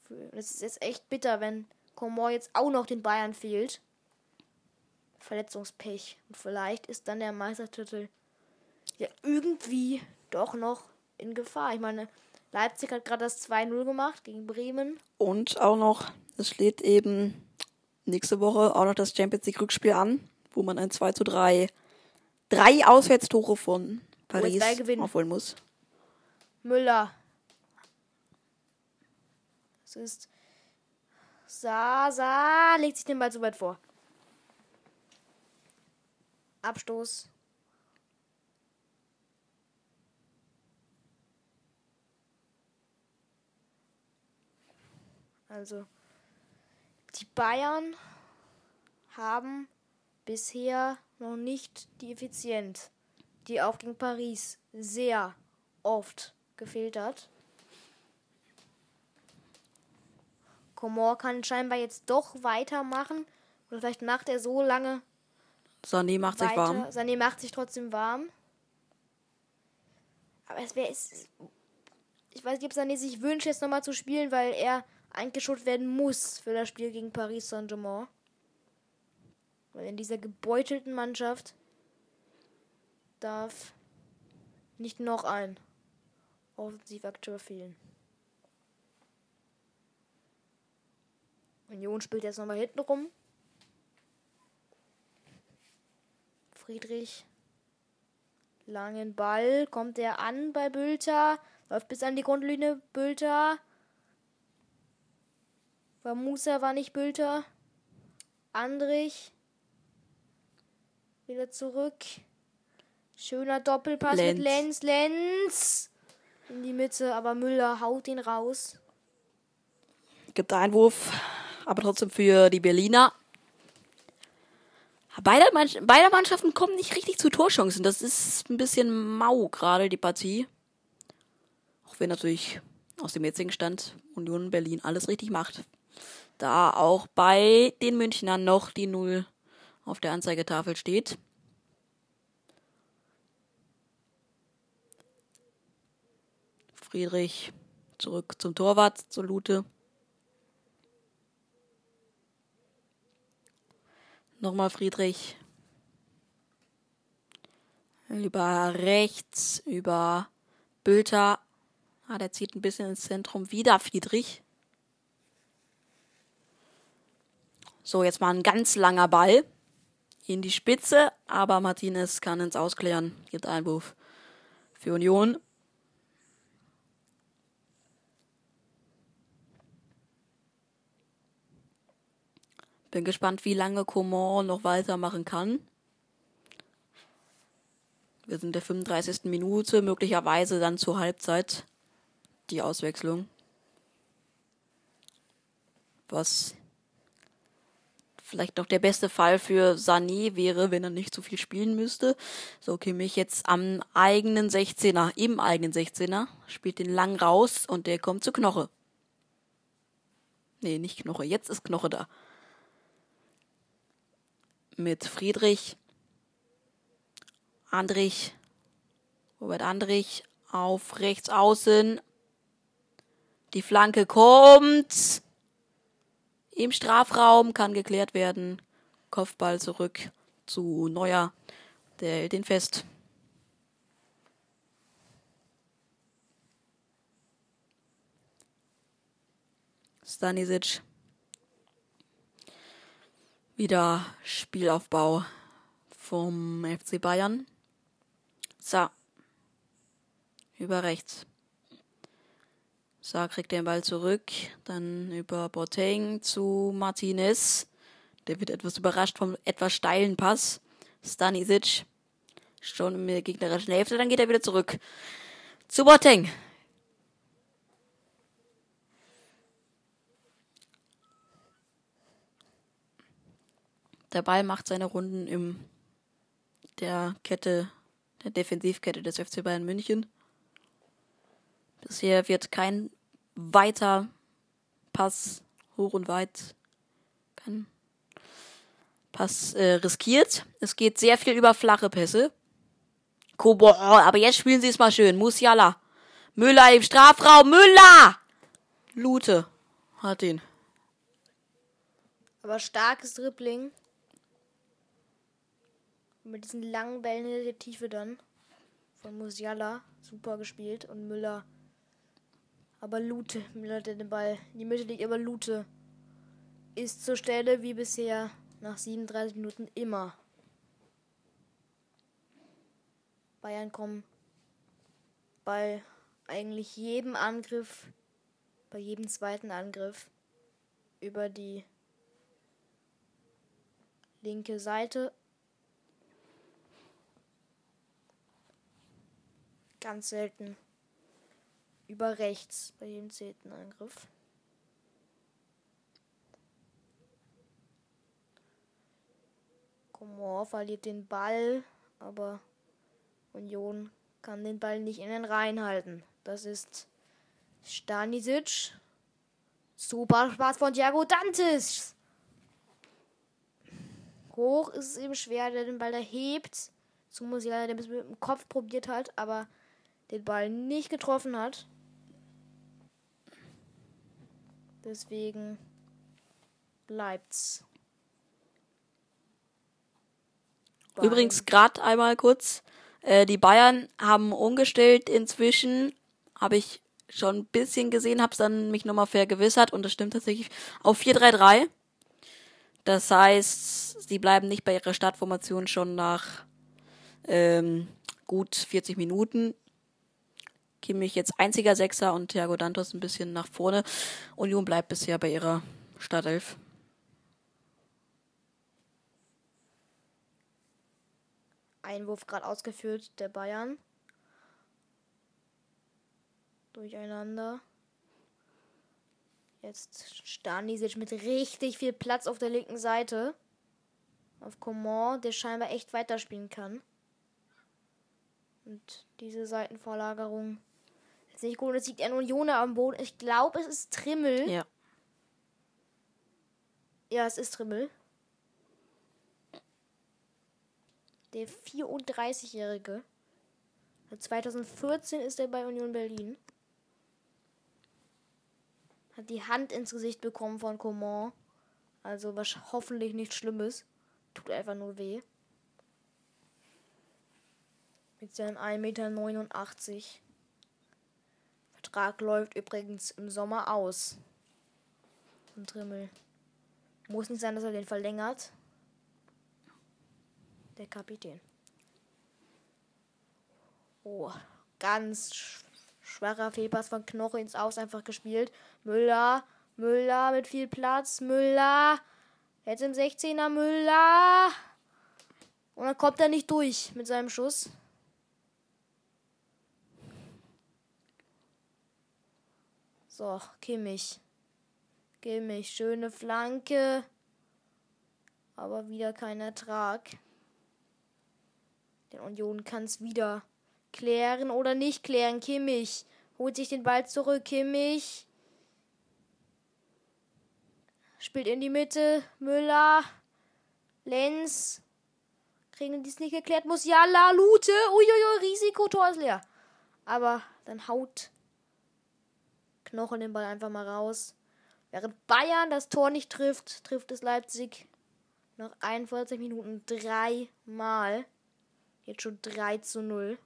Für- Das ist jetzt echt bitter, wenn Coman jetzt auch noch den Bayern fehlt. Verletzungspech. Und vielleicht ist dann der Meistertitel ja irgendwie doch noch in Gefahr. Ich meine, Leipzig hat gerade das 2-0 gemacht gegen Bremen. Und auch noch, es steht eben nächste Woche auch noch das Champions League Rückspiel an, wo man ein 2 zu 3, drei Auswärtstore von Paris aufholen muss. Müller. Es ist. Sasa legt sich den Ball zu weit vor. Abstoß. Also, die Bayern haben bisher noch nicht die Effizienz, die auch gegen Paris sehr oft gefehlt hat. Komor kann scheinbar jetzt doch weitermachen. Oder vielleicht macht er so lange Sané macht sich weiter. warm. Sané macht sich trotzdem warm. Aber es wäre. es- Ich weiß nicht, ob Sané sich wünscht, jetzt nochmal zu spielen, weil er eingeschult werden muss für das Spiel gegen Paris Saint-Germain. Weil in dieser gebeutelten Mannschaft darf nicht noch ein Offensivakteur fehlen. Union spielt jetzt nochmal hinten rum. Friedrich. Langen Ball. Kommt er an bei Bülter. Läuft bis an die Grundlinie. Bülter. War Musa, war nicht Bülter. Andrich. Wieder zurück. Schöner Doppelpass mit Lenz. Lenz. Lenz. In die Mitte, aber Müller haut ihn raus. Gibt Einwurf, aber trotzdem für die Berliner. Beide, Mann- beide Mannschaften kommen nicht richtig zu Torchancen. Das ist ein bisschen mau gerade, die Partie. Auch wenn natürlich aus dem jetzigen Stand Union Berlin alles richtig macht. Da auch bei den Münchnern noch die Null auf der Anzeigetafel steht. Friedrich zurück zum Torwart, zur Lute. Nochmal Friedrich. Über rechts, über Bülter. Ah, der zieht ein bisschen ins Zentrum. Wieder Friedrich. So, jetzt mal ein ganz langer Ball in die Spitze, aber Martinez kann ins Ausklären. Gibt Einwurf für Union. Bin gespannt, wie lange Coman noch weitermachen kann. Wir sind in der 35. Minute, möglicherweise dann zur Halbzeit die Auswechslung. Was vielleicht noch der beste Fall für Sané wäre, wenn er nicht so viel spielen müsste. So Kimmich jetzt am eigenen 16er, im eigenen 16er, spielt den lang raus und der kommt zu Knoche. Nee, nicht Knoche, jetzt ist Knoche da mit Friedrich, Andrich, Robert Andrich auf rechts außen. Die Flanke kommt im Strafraum, kann geklärt werden. Kopfball zurück zu Neuer, der hält den fest. Stanisic wieder Spielaufbau vom FC Bayern. So. Über rechts. So, kriegt den Ball zurück. Dann über Boateng zu Martinez. Der wird etwas überrascht vom etwas steilen Pass. Stanisic. Schon in der gegnerischen Hälfte. Dann geht er wieder zurück. Zu Boateng. Der Ball macht seine Runden im der Kette, der Defensivkette des FC Bayern München. Bisher wird kein weiter Pass hoch und weit, kein Pass äh, riskiert. Es geht sehr viel über flache Pässe. Kobo, aber jetzt spielen sie es mal schön. Musiala. Müller im Strafraum. Müller! Lute hat ihn. Aber starkes Dribbling. Mit diesen langen Bällen in der Tiefe dann. Von Musiala. Super gespielt. Und Müller. Aber Lute. Müller hat den Ball in die Mitte liegt. Aber Lute ist zur Stelle wie bisher nach 37 Minuten immer. Bayern kommen bei eigentlich jedem Angriff, bei jedem zweiten Angriff über die linke Seite Ganz selten. Über rechts bei jedem zehnten Angriff. Komor verliert den Ball, aber Union kann den Ball nicht in den Reihen halten. Das ist Stanisic. Super Spaß von Thiago Dantes. Hoch ist es eben schwer, der den Ball erhebt. Zu Musiala, der bis mit dem Kopf probiert hat, aber den Ball nicht getroffen hat. Deswegen bleibt's. Übrigens gerade einmal kurz, äh, die Bayern haben umgestellt inzwischen, habe ich schon ein bisschen gesehen, habe es dann mich nochmal vergewissert und das stimmt tatsächlich auf 4-3-3. Das heißt, sie bleiben nicht bei ihrer Startformation schon nach ähm, gut 40 Minuten. Kimmich jetzt einziger Sechser und Thiago Dantos ein bisschen nach vorne. Union bleibt bisher bei ihrer Startelf. Einwurf gerade ausgeführt der Bayern. Durcheinander. Jetzt Stanisic mit richtig viel Platz auf der linken Seite. Auf Coman, der scheinbar echt weiterspielen kann. Und diese Seitenvorlagerung ist nicht gut. Es liegt ein Unioner am Boden. Ich glaube, es ist Trimmel. Ja. Ja, es ist Trimmel. Der 34-Jährige. 2014 ist er bei Union Berlin. Hat die Hand ins Gesicht bekommen von Coman. Also was hoffentlich nichts Schlimmes. Tut einfach nur weh. Mit seinem 1,89 Meter. Vertrag läuft übrigens im Sommer aus. Von Trimmel. Muss nicht sein, dass er den verlängert. Der Kapitän. Oh, ganz sch schwacher Fehlpass von Knoche ins Aus einfach gespielt. Müller, Müller mit viel Platz. Müller. Jetzt im 16er Müller. Und dann kommt er nicht durch mit seinem Schuss. So, Kimmich. Kimmich, schöne Flanke. Aber wieder kein Ertrag. Der Union kann es wieder klären oder nicht klären. Kimmich holt sich den Ball zurück. Kimmich spielt in die Mitte. Müller, Lenz kriegen dies nicht geklärt. Musiala, Lute. Uiuiui, Risiko, Tor ist leer. Aber dann haut Knochen den Ball einfach mal raus. Während Bayern das Tor nicht trifft, trifft es Leipzig nach 41 Minuten dreimal. Jetzt schon 3 zu 0.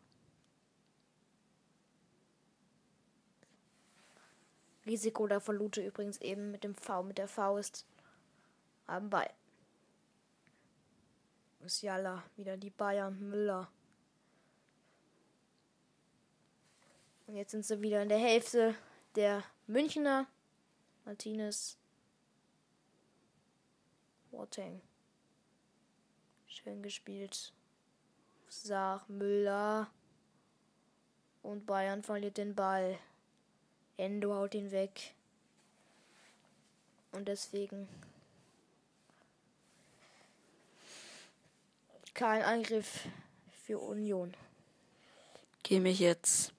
Risiko der Verlute übrigens eben mit dem V, mit der Faust am Ball. Musiala, wieder die Bayern, Müller. Und jetzt sind sie wieder in der Hälfte der Münchner. Martinez. Boateng. Schön gespielt. Sach, Müller. Und Bayern verliert den Ball. Endo haut ihn weg. Und deswegen kein Angriff für Union. Gehe mich jetzt.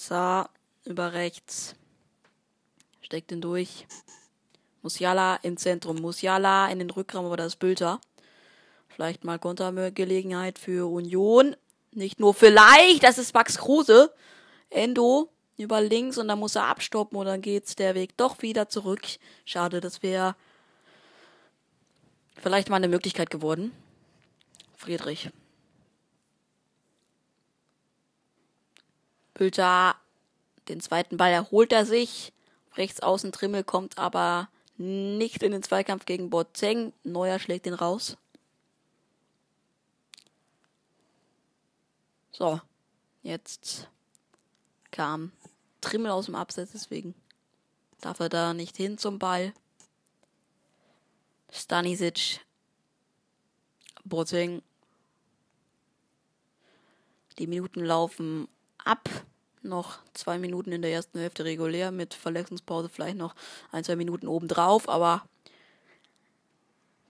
Sa über rechts. Steckt ihn durch. Musiala im Zentrum. Musiala in den Rückraum, aber das Bülter. Vielleicht mal Kontergelegenheit für Union. Nicht nur vielleicht, das ist Max Kruse. Endo über links und dann muss er abstoppen und dann geht's der Weg doch wieder zurück. Schade, das wäre vielleicht mal eine Möglichkeit geworden. Friedrich. Bülter, den zweiten Ball erholt er sich. Rechts außen Trimmel kommt aber nicht in den Zweikampf gegen Boateng. Neuer schlägt ihn raus. So, jetzt kam Trimmel aus dem Abseits, deswegen darf er da nicht hin zum Ball. Stanisic, Boateng. Die Minuten laufen ab. Noch zwei Minuten in der ersten Hälfte regulär mit Verletzungspause vielleicht noch ein, zwei Minuten obendrauf, aber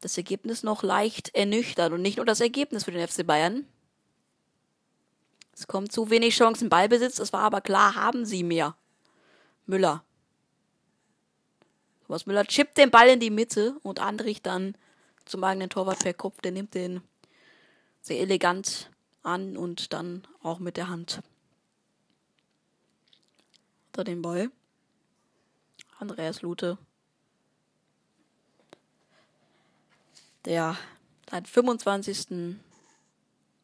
das Ergebnis noch leicht ernüchtert und nicht nur das Ergebnis für den FC Bayern, es kommt zu wenig Chancen Ballbesitz. Es war aber klar, haben sie mehr. Müller. Thomas Müller chippt den Ball in die Mitte und Andrich dann zum eigenen Torwart per Kopf. Der nimmt den sehr elegant an und dann auch mit der Hand. Da den Ball. Andreas Lute. Der seit 25.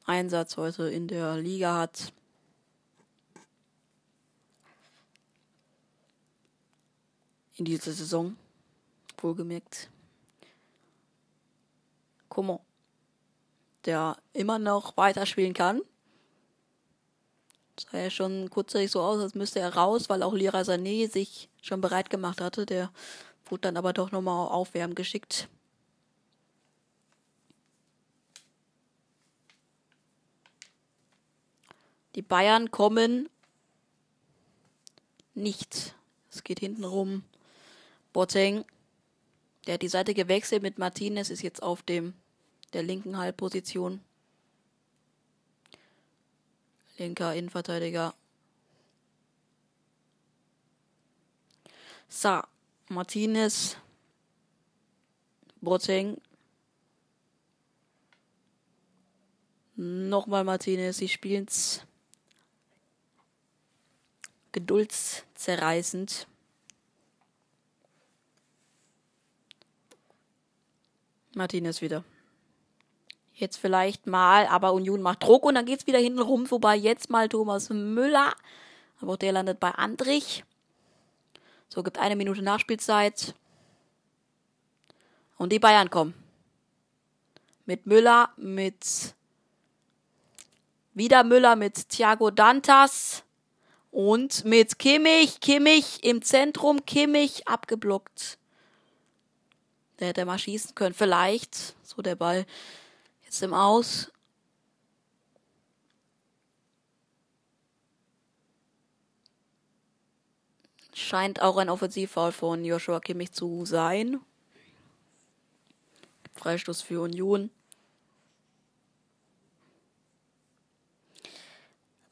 Einsatz heute in der Liga hat. In dieser Saison, wohlgemerkt. Comment, der immer noch weiterspielen kann. Sah ja schon kurzzeitig so aus, als müsste er raus, weil auch Lira Sané sich schon bereit gemacht hatte. Der wurde dann aber doch nochmal aufwärmen geschickt. Die Bayern kommen nicht. Es geht hinten rum. Boateng, der hat die Seite gewechselt mit Martinez, ist jetzt auf dem der linken Halbposition. Linker Innenverteidiger. So, Martinez, Boateng, nochmal Martinez, sie spielen's geduldszerreißend. Martinez wieder. Jetzt vielleicht mal, aber Union macht Druck und dann geht's wieder hinten rum, wobei jetzt mal Thomas Müller, aber auch der landet bei Andrich. So, gibt eine Minute Nachspielzeit. Und die Bayern kommen. Mit Müller, mit wieder Müller, mit Thiago Dantas und mit Kimmich. Kimmich im Zentrum, Kimmich abgeblockt. Der hätte mal schießen können. Vielleicht. So der Ball jetzt im Aus. Scheint auch ein Offensivfoul von Joshua Kimmich zu sein. Freistoß für Union.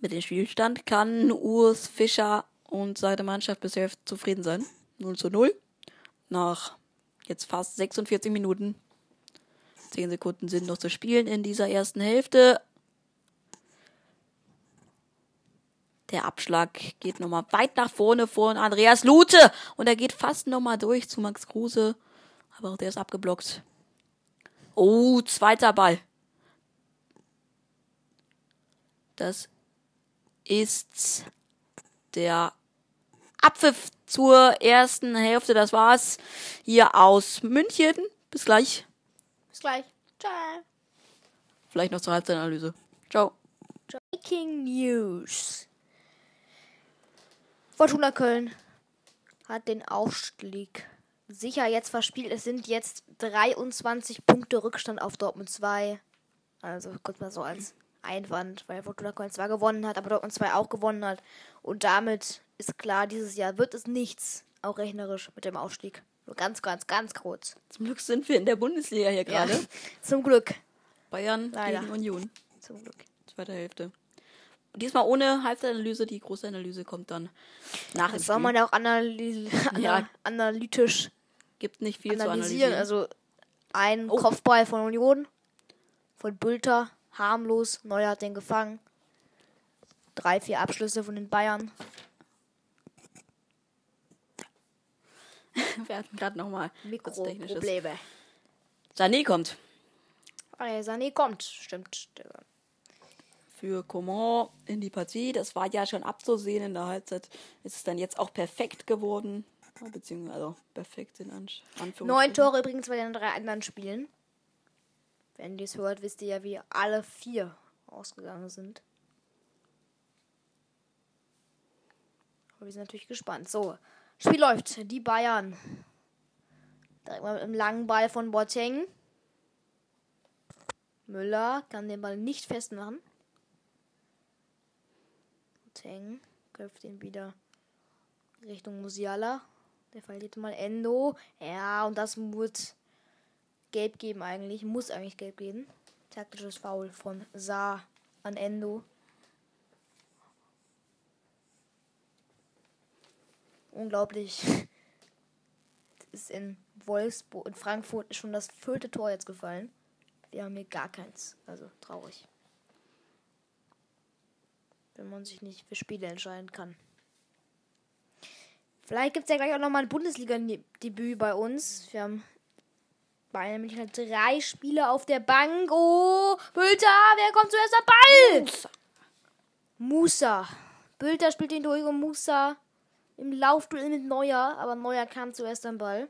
Mit dem Spielstand kann Urs Fischer und seine Mannschaft bisher zufrieden sein. 0 zu 0. Nach jetzt fast 46 Minuten. 10 Sekunden sind noch zu spielen in dieser ersten Hälfte. Der Abschlag geht nochmal weit nach vorne von Andreas Lute. Und er geht fast nochmal durch zu Max Kruse. Aber auch der ist abgeblockt. Oh, zweiter Ball. Das ist der Abpfiff zur ersten Hälfte. Das war's hier aus München. Bis gleich. Bis gleich. Ciao. Vielleicht noch zur Halbzeitanalyse. Ciao. Breaking News. Fortuna Köln hat den Aufstieg sicher jetzt verspielt. Es sind jetzt 23 Punkte Rückstand auf Dortmund 2. Also kurz mal so als Einwand, weil Fortuna Köln zwar gewonnen hat, aber Dortmund 2 auch gewonnen hat. Und damit ist klar, dieses Jahr wird es nichts, auch rechnerisch, mit dem Aufstieg. Nur ganz, ganz, ganz kurz. Zum Glück sind wir in der Bundesliga hier gerade. Ja, zum Glück. Bayern Leider. gegen Union. Zum Glück. Zweite Hälfte. Und diesmal ohne Halbzeitanalyse. Die große Analyse kommt dann nach Das soll man ja auch analy Ja. analytisch Gibt nicht viel zu analysieren. analysieren. Also ein Oh. Kopfball von Union, von Bülter, harmlos. Neuer hat den gefangen. Drei, vier Abschlüsse von den Bayern. wir hatten gerade nochmal kurz technisches. Mikroprobleme. Sané kommt Ah, ja, Sané kommt. Stimmt. für Coman in die Partie. Das war ja schon abzusehen in der Halbzeit. Ist es dann jetzt auch perfekt geworden. Beziehungsweise also perfekt in Ansch Anführungsstrichen. Neun Tore übrigens bei den drei anderen Spielen. Wenn ihr es hört, wisst ihr ja, wie alle vier ausgegangen sind. Aber wir sind natürlich gespannt. So, Spiel läuft. Die Bayern. Direkt mal mit einem langen Ball von Boateng. Müller kann den Ball nicht festmachen. Boateng köpft ihn wieder Richtung Musiala. Der verliert mal Endo. Ja, und das wird gelb geben eigentlich. Muss eigentlich gelb geben. Taktisches Foul von Saar an Endo. Unglaublich. Das ist in Wolfsburg, in Frankfurt ist schon das vierte Tor jetzt gefallen. Wir haben hier gar keins. Also traurig. Wenn man sich nicht für Spiele entscheiden kann. Vielleicht gibt es ja gleich auch nochmal ein Bundesliga-Debüt bei uns. Wir haben Bayern nämlich halt drei Spieler auf der Bank. Oh, Bülter, wer kommt zuerst am Ball? Musa. Bülter spielt den durch und Musa im Laufduell mit Neuer, aber Neuer kam zuerst am Ball.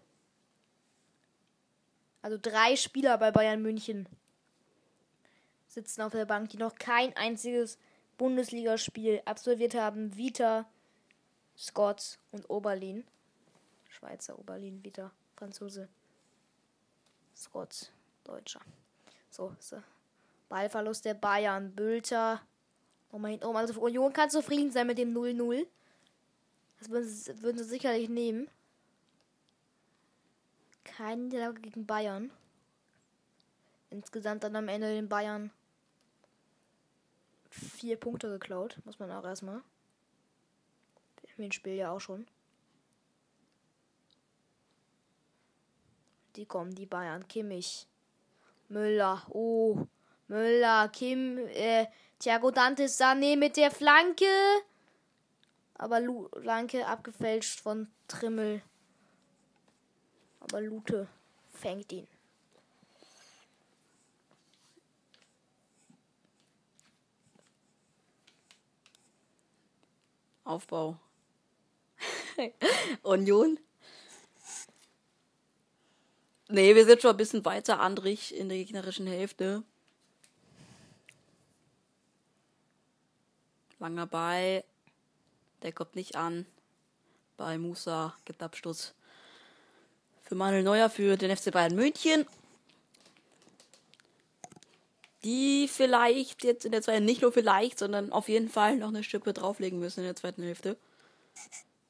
Also drei Spieler bei Bayern München sitzen auf der Bank, die noch kein einziges Bundesligaspiel absolviert haben. Vita, Scott und Oberlin. Schweizer Oberlin, Vita, Franzose. Scott, Deutscher. So, so. Ballverlust der Bayern. Bülter. Nochmal hinten oben. Also Union kann zufrieden sein mit dem 0-0. Das würden sie, würden sie sicherlich nehmen. Keine Niederlage gegen Bayern. Insgesamt dann am Ende den Bayern vier Punkte geklaut. Muss man auch erstmal. Im Spiel ja auch schon. Die kommen, die Bayern. Kimmich. Müller. Oh. Müller. Kim. Äh, Thiago Dantes Sané mit der Flanke. Aber Lu Lanke abgefälscht von Trimmel. Aber Lute fängt ihn. Aufbau. Union. Nee, wir sind schon ein bisschen weiter Andrich in der gegnerischen Hälfte. Langer Ball. Der kommt nicht an. Bei Musa gibt Abstoß für Manuel Neuer für den FC Bayern München. Die vielleicht jetzt in der zweiten, nicht nur vielleicht, sondern auf jeden Fall noch eine Schippe drauflegen müssen in der zweiten Hälfte.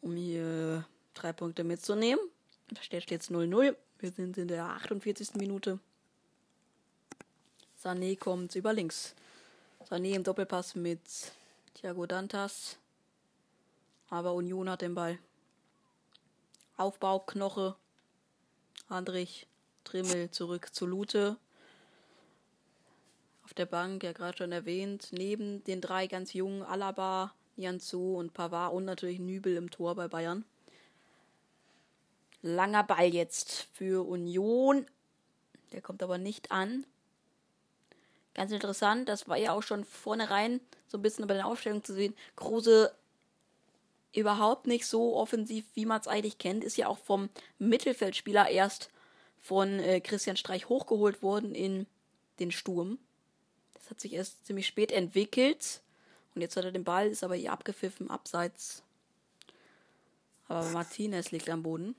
Um hier drei Punkte mitzunehmen. Da steht jetzt 0-0. Wir sind in der 48. Minute. Sané kommt über links. Sané im Doppelpass mit Thiago Dantas. Aber Union hat den Ball. Aufbau, Knoche. Andrich, Trimmel zurück zu Lute. Auf der Bank, ja gerade schon erwähnt, neben den drei ganz jungen Alaba, Janzu und Pavard und natürlich Nübel im Tor bei Bayern. Langer Ball jetzt für Union. Der kommt aber nicht an. Ganz interessant, das war ja auch schon vornherein so ein bisschen bei den Aufstellungen zu sehen. Kruse überhaupt nicht so offensiv, wie man es eigentlich kennt. Ist ja auch vom Mittelfeldspieler erst von äh, Christian Streich hochgeholt worden in den Sturm. Das hat sich erst ziemlich spät entwickelt. Und jetzt hat er den Ball, ist aber hier abgepfiffen, abseits. Aber Martinez liegt am Boden.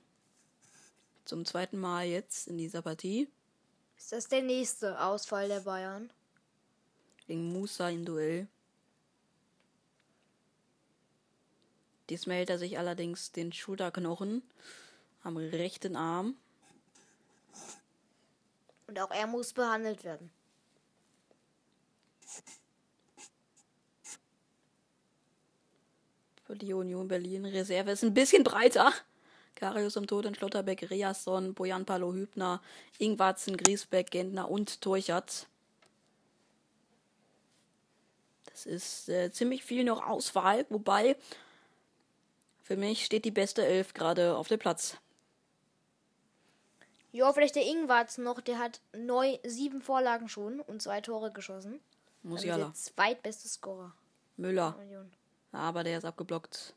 Zum zweiten Mal jetzt in dieser Partie. Ist das der nächste Ausfall der Bayern? Gegen Musa im Duell. Diesmal hält er sich allerdings den Schulterknochen am rechten Arm. Und auch er muss behandelt werden. Für die Union Berlin Reserve ist ein bisschen breiter. Karius im Tod, Schlotterbeck, Riasson, Bojan Palo Hübner, Ingwarzen, Griesbeck, Gentner und Turchat. Das ist äh, ziemlich viel noch Auswahl, wobei für mich steht die beste Elf gerade auf dem Platz. Ja, vielleicht der Ingwarz noch, der hat neu sieben Vorlagen schon und zwei Tore geschossen. Musiala. Der zweitbeste Scorer. Müller. Aber der ist abgeblockt.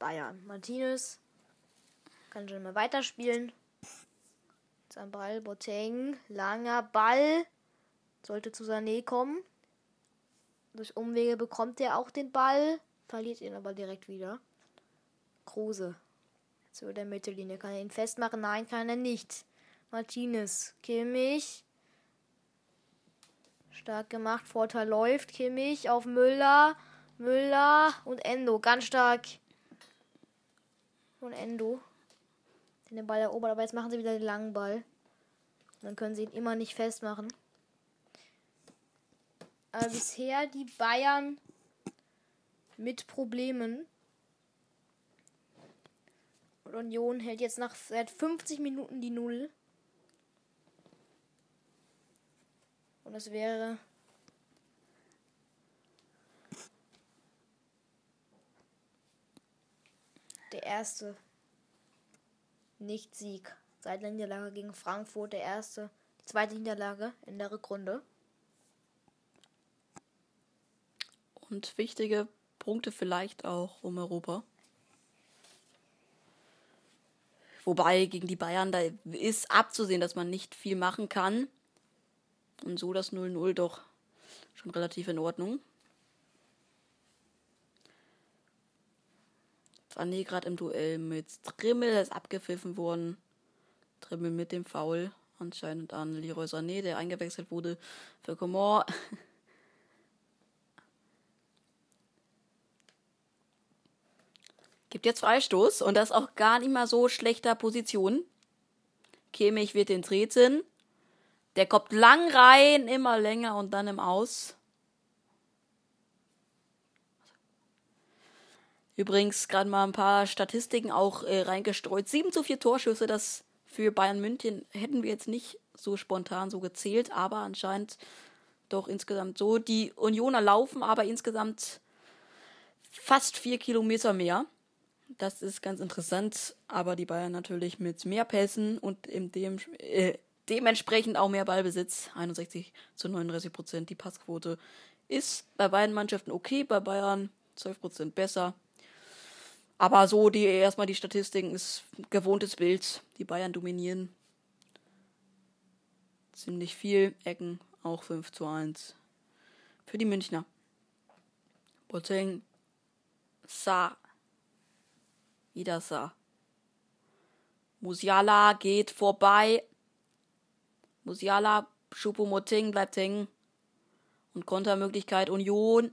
Bayern. Martinez kann schon mal weiterspielen. Sein Ball, Boateng, langer Ball. Sollte zu Sané kommen. Durch Umwege bekommt er auch den Ball, verliert ihn aber direkt wieder. Kruse. Zu der Mittellinie. Kann er ihn festmachen? Nein, kann er nicht. Martinez. Kimmich. Stark gemacht. Vorteil läuft. Kimmich auf Müller. Müller und Endo. Ganz stark. Und Endo. Den Ball erobert. Aber jetzt machen sie wieder den langen Ball. dann können sie ihn immer nicht festmachen. Aber bisher die Bayern mit Problemen. Und Union hält jetzt nach seit 50 Minuten die Null. Und das wäre der erste Nicht-Sieg seit der Niederlage gegen Frankfurt. Der erste, die zweite Niederlage in der Rückrunde. Und wichtige Punkte vielleicht auch um Europa. Wobei gegen die Bayern, da ist abzusehen, dass man nicht viel machen kann. Und so das 0-0 doch schon relativ in Ordnung. Sané gerade im Duell mit Trimmel ist abgepfiffen worden. Trimmel mit dem Foul anscheinend an Leroy Sané, der eingewechselt wurde für Coman. Gibt jetzt Freistoß und das auch gar nicht mal so schlechter Position. Kimmich wird den treten. Der kommt lang rein, immer länger und dann im Aus. Übrigens gerade mal ein paar Statistiken auch äh, reingestreut. 7 zu 4 Torschüsse, das für Bayern München hätten wir jetzt nicht so spontan so gezählt, aber anscheinend doch insgesamt so. Die Unioner laufen aber insgesamt fast vier Kilometer mehr. Das ist ganz interessant, aber die Bayern natürlich mit mehr Pässen und in dem, äh, dementsprechend auch mehr Ballbesitz. 61 zu 39 Prozent. Die Passquote ist bei beiden Mannschaften okay, bei Bayern 12 Prozent besser. Aber so die erstmal die Statistiken ist gewohntes Bild. Die Bayern dominieren ziemlich viel. Ecken auch 5 zu 1 für die Münchner. Boateng, Sa, wieder Sa. Musiala geht vorbei. Musiala, Choupo-Moting bleibt hängen. Und Kontermöglichkeit Union.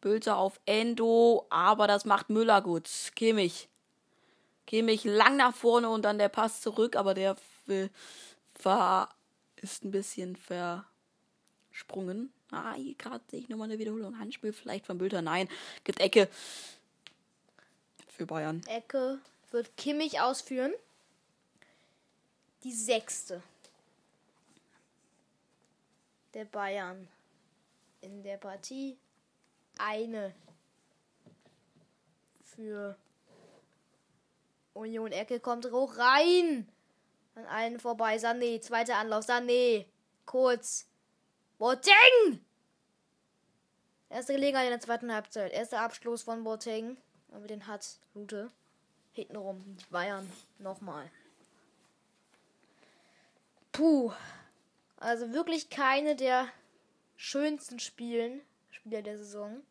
Bülter auf Endo, aber das macht Müller gut. Kimmich. Kimmich lang nach vorne und dann der Pass zurück, aber der ist ein bisschen versprungen. Ah, hier gerade sehe ich nochmal eine Wiederholung. Handspiel vielleicht von Bülter. Nein, gibt Ecke für Bayern. Ecke wird Kimmich ausführen. Die sechste der Bayern in der Partie. Eine für Union Ecke kommt hoch rein. An allen vorbei. Sané, zweiter Anlauf. Sané. Kurz. Boateng! Erste Gelegenheit in der zweiten Halbzeit. Erster Abschluss von Boateng. Aber den hat Lute. Hintenrum. Die Bayern. Nochmal. Puh. Also wirklich keine der schönsten Spielen. Spieler der Saison.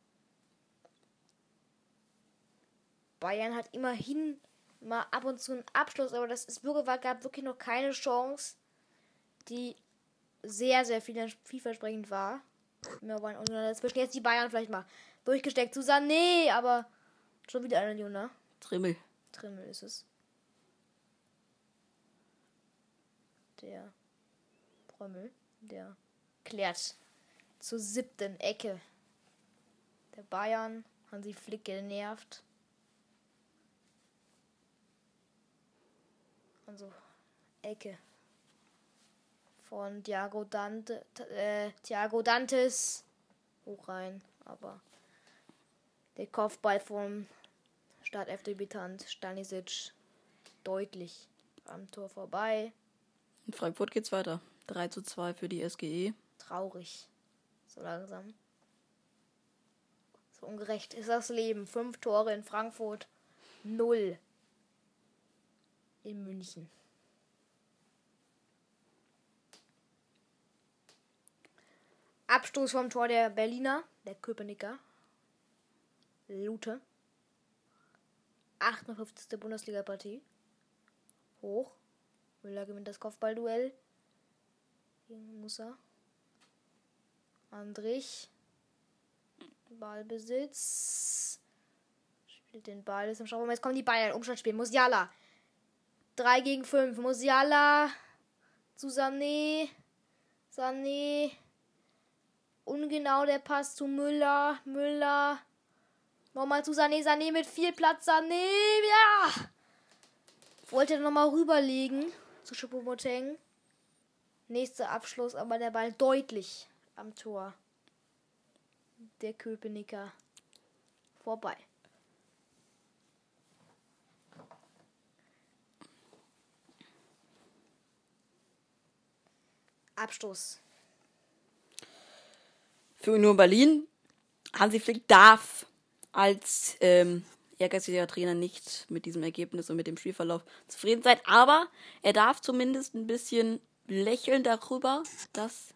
Bayern hat immerhin mal ab und zu einen Abschluss, aber das ist wirklich, gab wirklich noch keine Chance, die sehr, sehr viel, vielversprechend war. Und dazwischen jetzt die Bayern vielleicht mal durchgesteckt. zu nee, aber schon wieder eine Juna. Trimmel. Trimmel ist es. Der Prömmel, der klärt zur siebten Ecke. Der Bayern, Hansi Flick genervt. also Ecke von Thiago Dante, äh, Thiago Dantes hoch rein, aber der Kopfball vom Start Debütant Stanisic deutlich am Tor vorbei. In Frankfurt geht's weiter. 3 zu 2 für die SGE. Traurig. So langsam. So ungerecht ist das Leben. Fünf Tore in Frankfurt. Null in München. Abstoß vom Tor der Berliner, der Köpenicker. Lute. 58. Bundesliga-Partie. Hoch. Müller gewinnt das Kopfballduell. Gegen Musa. Andrich. Ballbesitz. Spielt den Ball, ist im Strafraum. Jetzt kommen die Bayern. Umschaltspiel. Musiala. 3 gegen 5. Musiala zu Sané. Sané. Ungenau der Pass zu Müller. Müller. Nochmal zu Sané. Sané mit viel Platz. Sané. Ja. Wollte nochmal rüberlegen zu Choupo-Moteng. Nächster Abschluss, aber der Ball deutlich am Tor. Der Köpenicker vorbei. Abstoß. Für Union Berlin, Hansi Flick darf als ähm, ehrgeiziger Trainer nicht mit diesem Ergebnis und mit dem Spielverlauf zufrieden sein, aber er darf zumindest ein bisschen lächeln darüber, dass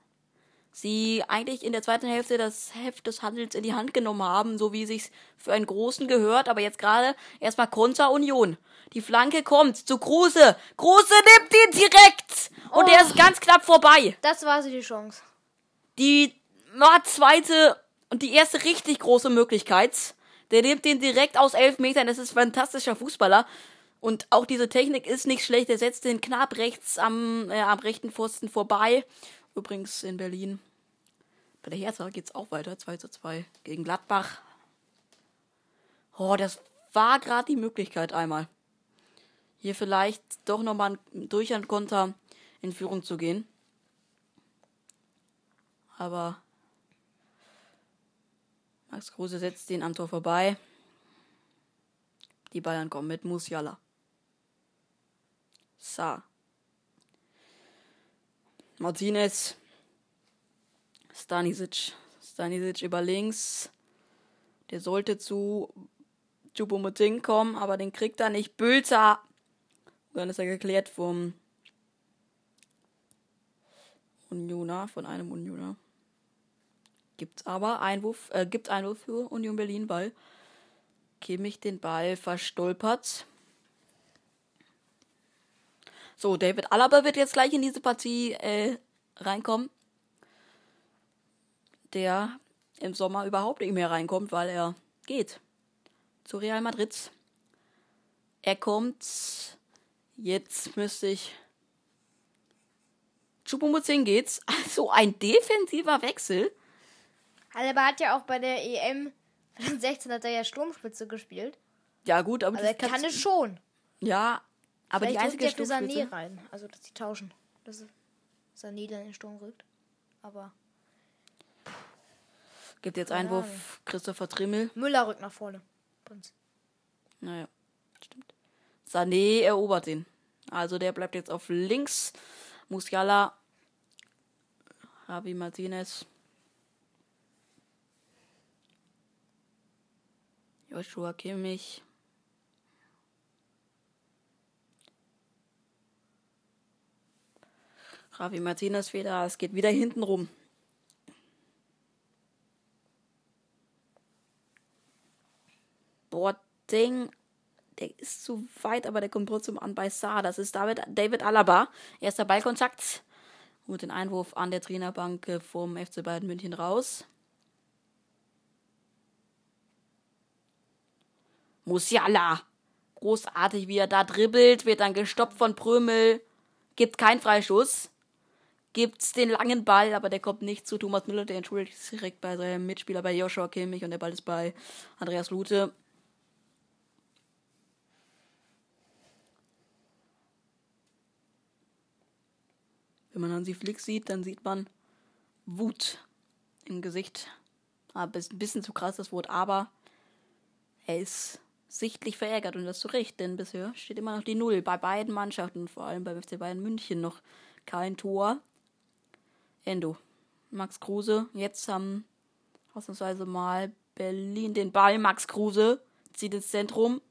sie eigentlich in der zweiten Hälfte das Heft des Handels in die Hand genommen haben, so wie sich's für einen Großen gehört, aber jetzt gerade erstmal Konter Union. Die Flanke kommt zu Kruse. Kruse nimmt ihn direkt und oh, er ist ganz knapp vorbei. Das war sie die Chance. Die war zweite und die erste richtig große Möglichkeit. Der nimmt den direkt aus elf Metern. Das ist ein fantastischer Fußballer. Und auch diese Technik ist nicht schlecht. Er setzt den knapp rechts am, äh, am rechten Pfosten vorbei Übrigens in Berlin. Bei der Hertha geht es auch weiter. 2 zu 2 gegen Gladbach. Oh, das war gerade die Möglichkeit einmal. Hier vielleicht doch nochmal durch ein Konter in Führung zu gehen. Aber Max Kruse setzt den am Tor vorbei. Die Bayern kommen mit Musiala. Sa. Martinez. Stanisic. Stanisic über links. Der sollte zu Chupomoting kommen, aber den kriegt er nicht. Bülter. dann ist er geklärt vom Unioner, von einem Unioner. Gibt's aber Einwurf, äh, gibt Einwurf für Union Berlin, weil Kimmich den Ball verstolpert. So, David Alaba wird jetzt gleich in diese Partie äh, reinkommen. Der im Sommer überhaupt nicht mehr reinkommt, weil er geht zu Real Madrid. Er kommt. Jetzt müsste ich. Chupomuzin geht's. Also ein defensiver Wechsel. Alaba hat ja auch bei der EM 2016 hat er ja Sturmspitze gespielt. Ja, gut, aber also er kann es schon. Ja, aber Vielleicht die einzige Sané Sturmspitze. rein. Also, dass die tauschen. Dass Sané dann in den Sturm rückt. Aber Gibt jetzt Einwurf Ahnung. Christopher Trimmel. Müller rückt nach vorne. Prinz. Naja, stimmt. Sané erobert ihn. Also der bleibt jetzt auf links. Musiala. Javi Martinez. Joshua Kimmich. Javi Martinez wieder. Es geht wieder hinten rum. Boateng, der ist zu weit, aber der kommt trotzdem an bei Saar. Das ist David, David Alaba. Erster Ballkontakt. Und den Einwurf an der Trainerbank äh, vom FC Bayern München raus. Musiala. Großartig, wie er da dribbelt, wird dann gestoppt von Prömel. Gibt keinen Freischuss. Gibt's den langen Ball, aber der kommt nicht zu Thomas Müller, der entschuldigt sich direkt bei seinem Mitspieler bei Joshua Kimmich und der Ball ist bei Andreas Lute. Wenn man Hansi Flick sieht, dann sieht man Wut im Gesicht. Ah, bis- ein bisschen zu krass das Wort, aber er ist sichtlich verärgert und das zu Recht, denn bisher steht immer noch die Null bei beiden Mannschaften, vor allem beim FC Bayern München noch kein Tor. Endo. Max Kruse, jetzt haben ausnahmsweise mal Berlin den Ball. Max Kruse zieht ins Zentrum.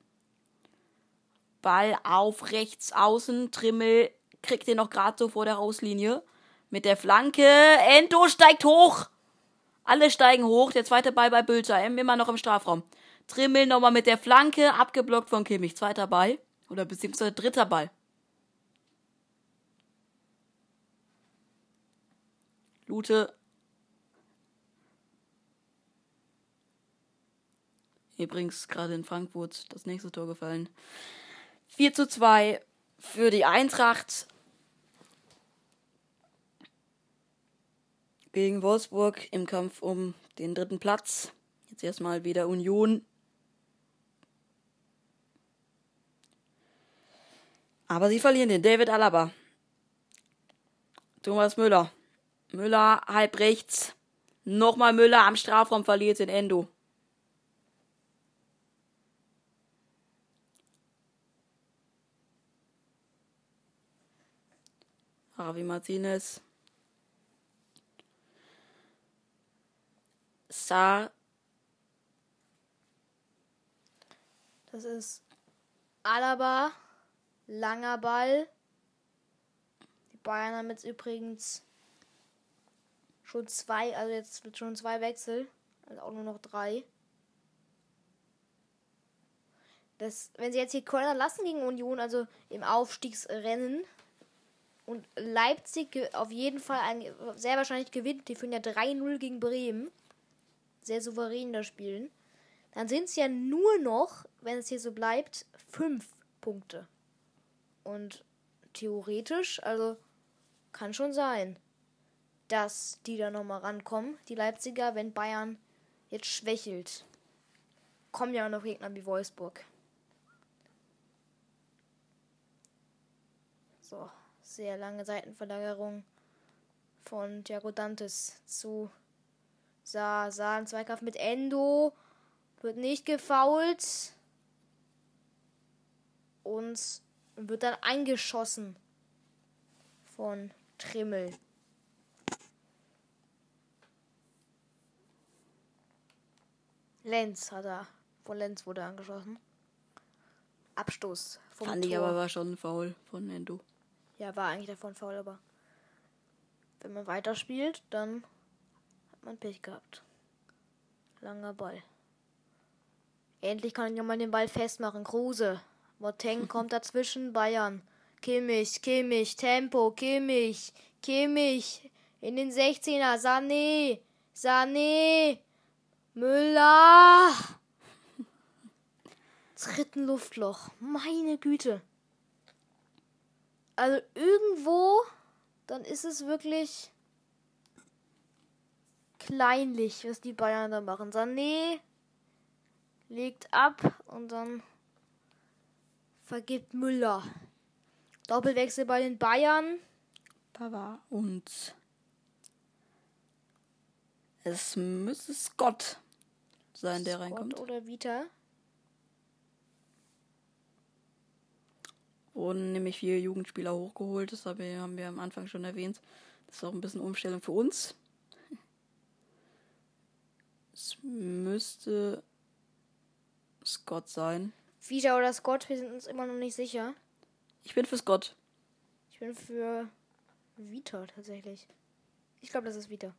Ball auf rechts außen. Trimmel kriegt den noch gerade so vor der Auslinie. Mit der Flanke. Endo steigt hoch. Alle steigen hoch. Der zweite Ball bei Bülter. Immer noch im Strafraum. Trimmel nochmal mit der Flanke. Abgeblockt von Kimmich. Zweiter Ball. Oder beziehungsweise dritter Ball. Lute. Übrigens gerade in Frankfurt das nächste Tor gefallen. 4 zu 2 für die Eintracht gegen Wolfsburg im Kampf um den dritten Platz. Jetzt erstmal wieder Union. Aber sie verlieren den David Alaba. Thomas Müller. Müller halb rechts. Nochmal Müller am Strafraum verliert den Endo. Javi Martinez. Sa. Das ist Alaba. Langer Ball. Die Bayern haben jetzt übrigens schon zwei, also jetzt schon zwei Wechsel. Also auch nur noch drei. Das, wenn sie jetzt hier Kölner lassen gegen Union, also im Aufstiegsrennen, und Leipzig auf jeden Fall ein, sehr wahrscheinlich gewinnt, die führen ja 3-0 gegen Bremen. Sehr souverän da spielen. Dann sind es ja nur noch, wenn es hier so bleibt, fünf Punkte. Und theoretisch, also kann schon sein, dass die da nochmal rankommen, die Leipziger, wenn Bayern jetzt schwächelt. Kommen ja auch noch Gegner wie Wolfsburg. So, sehr lange Seitenverlagerung von Thiago Dantes zu Sa. Sa ein Zweikampf mit Endo. Wird nicht gefault. Und wird dann eingeschossen von Trimmel. Lenz hat er. Von Lenz wurde er angeschossen. Abstoß vom Fand Tor. ich aber war schon Foul von Endo. Ja, war eigentlich davon faul, aber wenn man weiterspielt, dann hat man Pech gehabt. Langer Ball. Endlich kann jemand den Ball festmachen. Kruse. Moteng kommt dazwischen. Bayern. Kimmich, Kimmich, Tempo, Kimmich, Kimmich. In den 16er. Sané. Sané. Müller. Dritten Luftloch. Meine Güte. Also irgendwo, dann ist es wirklich kleinlich, was die Bayern da machen. Sané legt ab und dann vergibt Müller. Doppelwechsel bei den Bayern. Pavard und es müsste Scott sein, der Scott reinkommt. oder Vita. Wurden nämlich vier Jugendspieler hochgeholt, das haben wir, haben wir am Anfang schon erwähnt. Das ist auch ein bisschen Umstellung für uns. Es müsste Scott sein. Vita oder Scott, wir sind uns immer noch nicht sicher. Ich bin für Scott. Ich bin für Vita tatsächlich. Ich glaube, das ist Vita.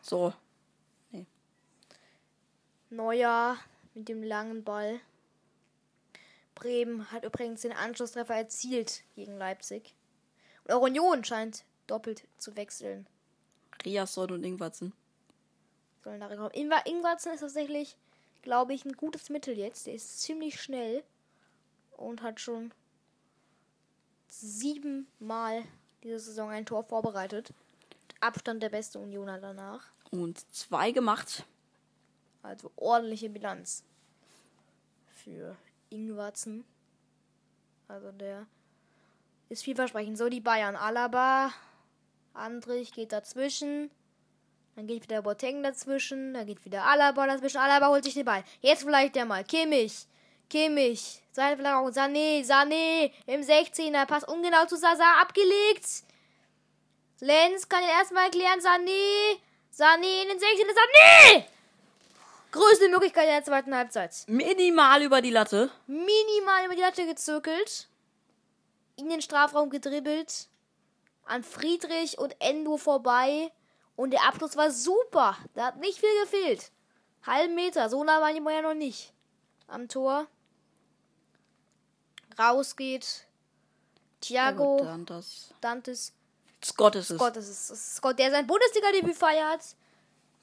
So, Neuer mit dem langen Ball. Bremen hat übrigens den Anschlusstreffer erzielt gegen Leipzig. Und auch Union scheint doppelt zu wechseln. Riasson und Ingwatzen. Sollen da reinkommen. Ingwertsen ist tatsächlich, glaube ich, ein gutes Mittel jetzt. Der ist ziemlich schnell und hat schon siebenmal diese Saison ein Tor vorbereitet. Abstand der beste Unioner danach. Und zwei gemacht. Also ordentliche Bilanz für Ingwertsen. Also der ist vielversprechend. So die Bayern. Alaba, Andrich geht dazwischen. Dann geht wieder Boateng dazwischen. Dann geht wieder Alaba dazwischen. Alaba holt sich den Ball. Jetzt vielleicht der mal. Kimmich. Kimmich. Seitenverlagerung. Sané. Sané. Im 16er. Pass ungenau zu Sasa. Abgelegt. Lenz kann den erstmal erklären. Sané. Sané in den 16er. Sané! Größte Möglichkeit in der zweiten Halbzeit. Minimal über die Latte. Minimal über die Latte gezirkelt. In den Strafraum gedribbelt. An Friedrich und Endo vorbei. Und der Abschluss war super. Da hat nicht viel gefehlt. Halben Meter. So nah waren die ja noch nicht. Am Tor. Rausgeht. Thiago Und dann das. Dantes. Scott ist es. Scott, ist, ist Scott, der sein Bundesliga-Debüt feiert.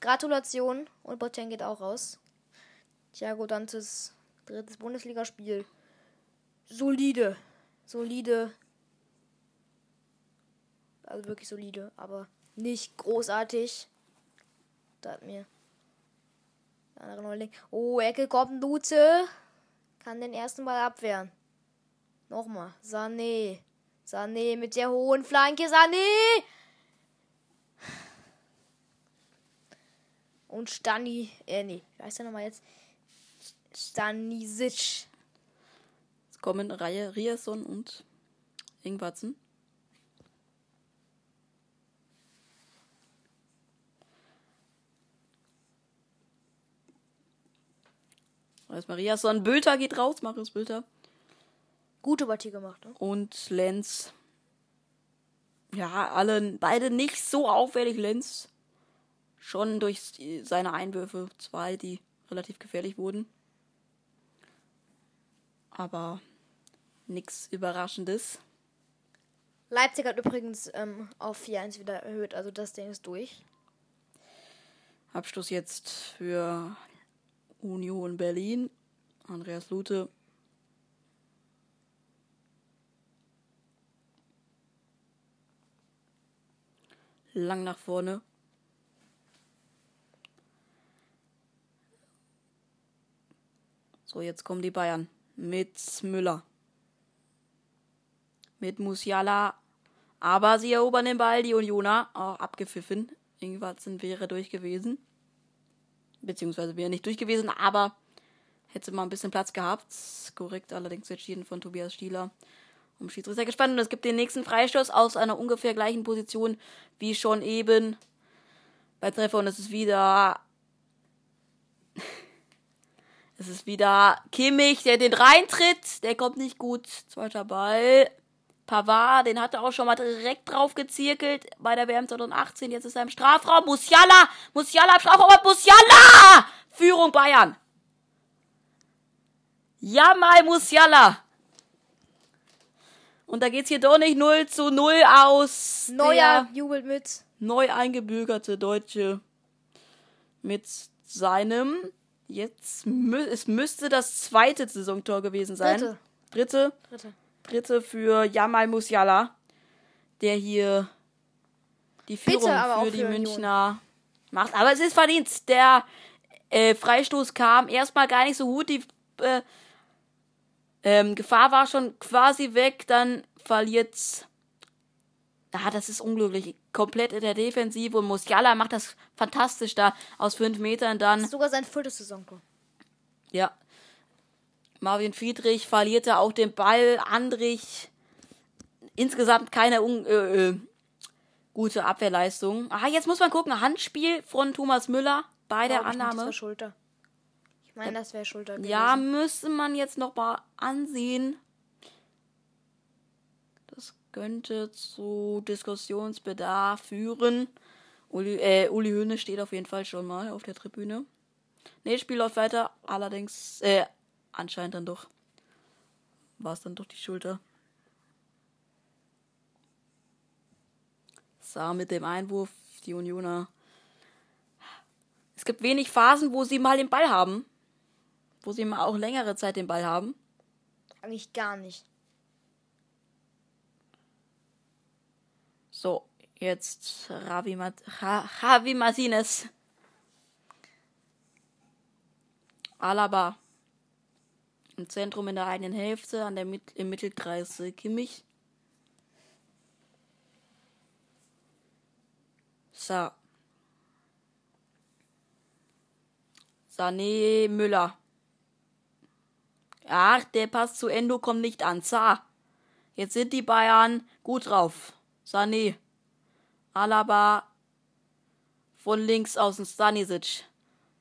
Gratulation. Und Boateng geht auch raus. Thiago Dantes drittes Bundesligaspiel. Solide. Solide. Also wirklich solide, aber nicht großartig. Da hat mir der andere Neuling. Oh, Ecke kommt Luze. Kann den ersten Ball abwehren. Nochmal. Sané. Sané mit der hohen Flanke. Sané! Und Stani. Äh, nee. Wie heißt der nochmal jetzt? Stanisic. Es kommen Reihe Riasson und Ingwatzen. Erstmal Riasson. Bülter geht raus, Marius Bülter. Gute Partie gemacht, ne? Und Lenz. Ja, alle, beide nicht so auffällig. Lenz schon durch seine Einwürfe zwei, die relativ gefährlich wurden. Aber nichts Überraschendes. Leipzig hat übrigens ähm, auf 4-1 wieder erhöht, also das Ding ist durch. Abschluss jetzt für Union Berlin. Andreas Lute. Lang nach vorne. So, jetzt kommen die Bayern. Mit Müller. Mit Musiala. Aber sie erobern den Ball, die Unioner, auch abgepfiffen. Ingwarzen wäre durch gewesen. Beziehungsweise wäre nicht durch gewesen, aber hätte mal ein bisschen Platz gehabt. Korrekt allerdings entschieden von Tobias Stieler. Um Schiedsrichter gespannt. Und es gibt den nächsten Freistoß aus einer ungefähr gleichen Position wie schon eben bei Treffer. Und es ist wieder. Es ist wieder Kimmich, der den reintritt. Der kommt nicht gut. Zweiter Ball. Pavard, den hat er auch schon mal direkt drauf gezirkelt bei der WM 2018. Jetzt ist er im Strafraum. Musiala! Musiala im Strafraum. Musiala! Führung Bayern. Jamal Musiala. Und da geht's hier doch nicht 0 zu 0 aus. Neuer jubelt mit. Neu eingebürgerte Deutsche mit seinem, jetzt, es müsste das zweite Saisontor gewesen sein. Dritte. Dritte. Dritte. Dritte für Jamal Musiala, der hier die Führung für die für Union. Münchner macht. Aber es ist verdient. Der äh, Freistoß kam erstmal gar nicht so gut. Die äh, ähm, Gefahr war schon quasi weg. Dann verliert. Ah, das ist unglücklich. Komplett in der Defensive. Und Musiala macht das fantastisch da aus fünf Metern dann. Das ist sogar sein viertes Saisontor. Ja. Marvin Friedrich verlierte auch den Ball. Andrich insgesamt keine äh, äh, gute Abwehrleistung. Ah, jetzt muss man gucken. Handspiel von Thomas Müller bei der Glaub ich nicht, Das Annahme. Schulter. Ich meine, das wäre Schulter gewesen. Ja, müsste man jetzt noch mal ansehen. Das könnte zu Diskussionsbedarf führen. Uli, äh, Uli Höhne steht auf jeden Fall schon mal auf der Tribüne. Nee, Spiel läuft weiter. Allerdings, äh, anscheinend dann doch. War es dann doch die Schulter. Sah mit dem Einwurf die Unioner. Es gibt wenig Phasen, wo sie mal den Ball haben. Wo sie mal auch längere Zeit den Ball haben. Eigentlich gar nicht. So, jetzt Ravi, Mat Javi Martinez. Alaba. Im Zentrum in der einen Hälfte, an der Mit im Mittelkreis äh, Kimmich. Sa Sané Müller. Ach, der Pass zu Endo kommt nicht an. Sa. Jetzt sind die Bayern gut drauf. Sané. Alaba von links außen Stanisic.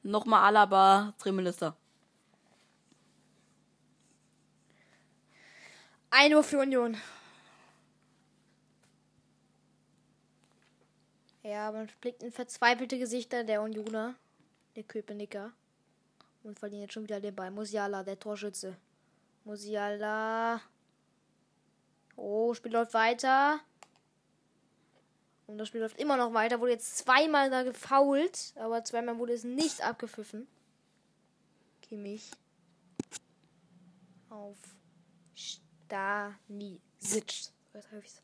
Nochmal Alaba, Trimmelister. 1 Uhr für Union. Ja, man blickt in verzweifelte Gesichter der Unioner, der Köpenicker. Und verliert jetzt schon wieder den Ball. Musiala, der Torschütze. Musiala. Oh, Spiel läuft weiter. Und das Spiel läuft immer noch weiter. Wurde jetzt zweimal da gefault, aber zweimal wurde es nicht abgepfiffen. Kimmich. Auf Stanisic. Was hab ich's?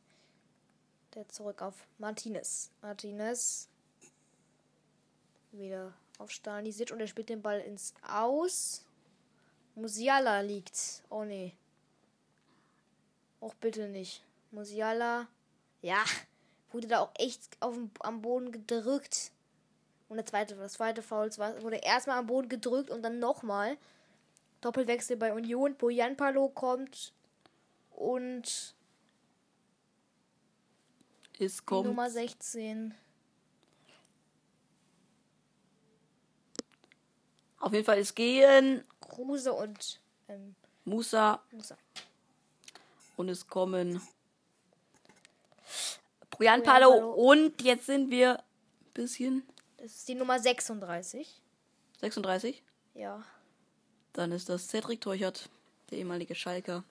Der zurück auf Martinez. Martinez. Wieder auf Stanisic und er spielt den Ball ins Aus. Musiala liegt. Oh nee. Auch bitte nicht. Musiala. Ja. Wurde da auch echt auf am Boden gedrückt. Und der zweite, das zweite Foul wurde erstmal am Boden gedrückt und dann nochmal. Doppelwechsel bei Union. Bojan Palo kommt und Es kommt. Nummer 16. Auf jeden Fall ist gehen. Kruse und ähm, Musa. Musa. Und es kommen. Brian. Palo. Und jetzt sind wir ein bisschen. Das ist die Nummer 36. 36. Ja. Dann ist das Cedric Teuchert, der ehemalige Schalker.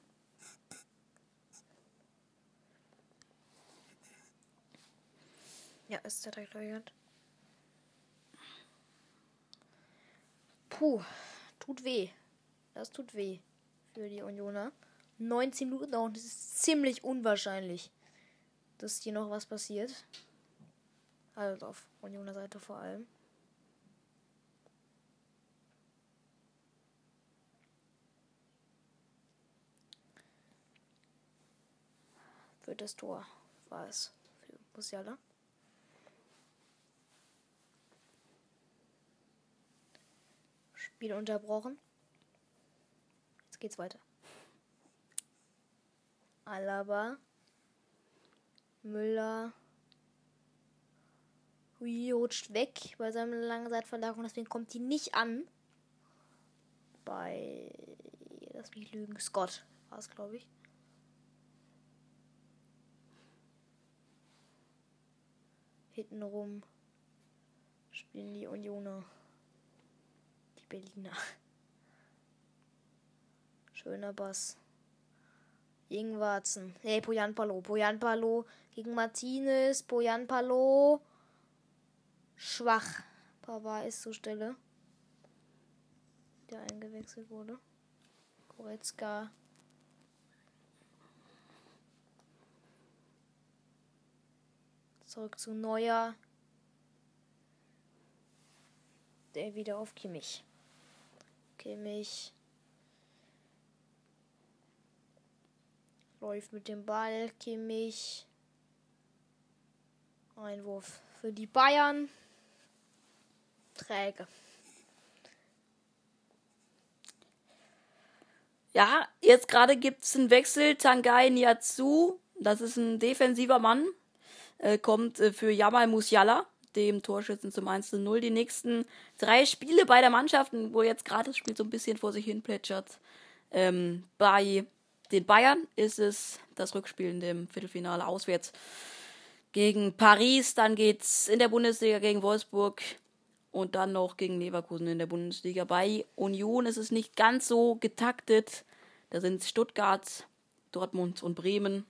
Ja, ist der gehört. Puh, tut weh. Das tut weh für die Unioner. 19 Minuten dauern, das ist ziemlich unwahrscheinlich, dass hier noch was passiert. Also auf Unioner Seite vor allem. Wird das Tor war es für Musiala. Spiel unterbrochen. Jetzt geht's weiter. Alaba. Müller. Hui rutscht weg bei seinem langen Seitverlagerung, deswegen kommt die nicht an. Bei. Lass mich lügen. Scott war es, glaube ich. Hintenrum spielen die Unioner. Berliner. Schöner Bass. Ingwarzen. Hey, Poyan Palo. Poyan Palo gegen Martinez. Poyan Palo. Schwach. Pavard ist zur Stelle. Der eingewechselt wurde. Goretzka. Zurück zu Neuer. Der wieder auf Kimmich. Kimmich. Läuft mit dem Ball. Kimmich. Einwurf für die Bayern. Träge. Ja, jetzt gerade gibt es einen Wechsel. Tangai Niazu, das ist ein defensiver Mann, äh, kommt äh, für Jamal Musiala, dem Torschützen zum 1-0. Die nächsten drei Spiele bei der Mannschaft, wo jetzt gerade das Spiel so ein bisschen vor sich hin plätschert, ähm, bei den Bayern ist es das Rückspiel in dem Viertelfinale auswärts gegen Paris. Dann geht's in der Bundesliga gegen Wolfsburg und dann noch gegen Leverkusen in der Bundesliga. Bei Union ist es nicht ganz so getaktet. Da sind Stuttgart, Dortmund und Bremen.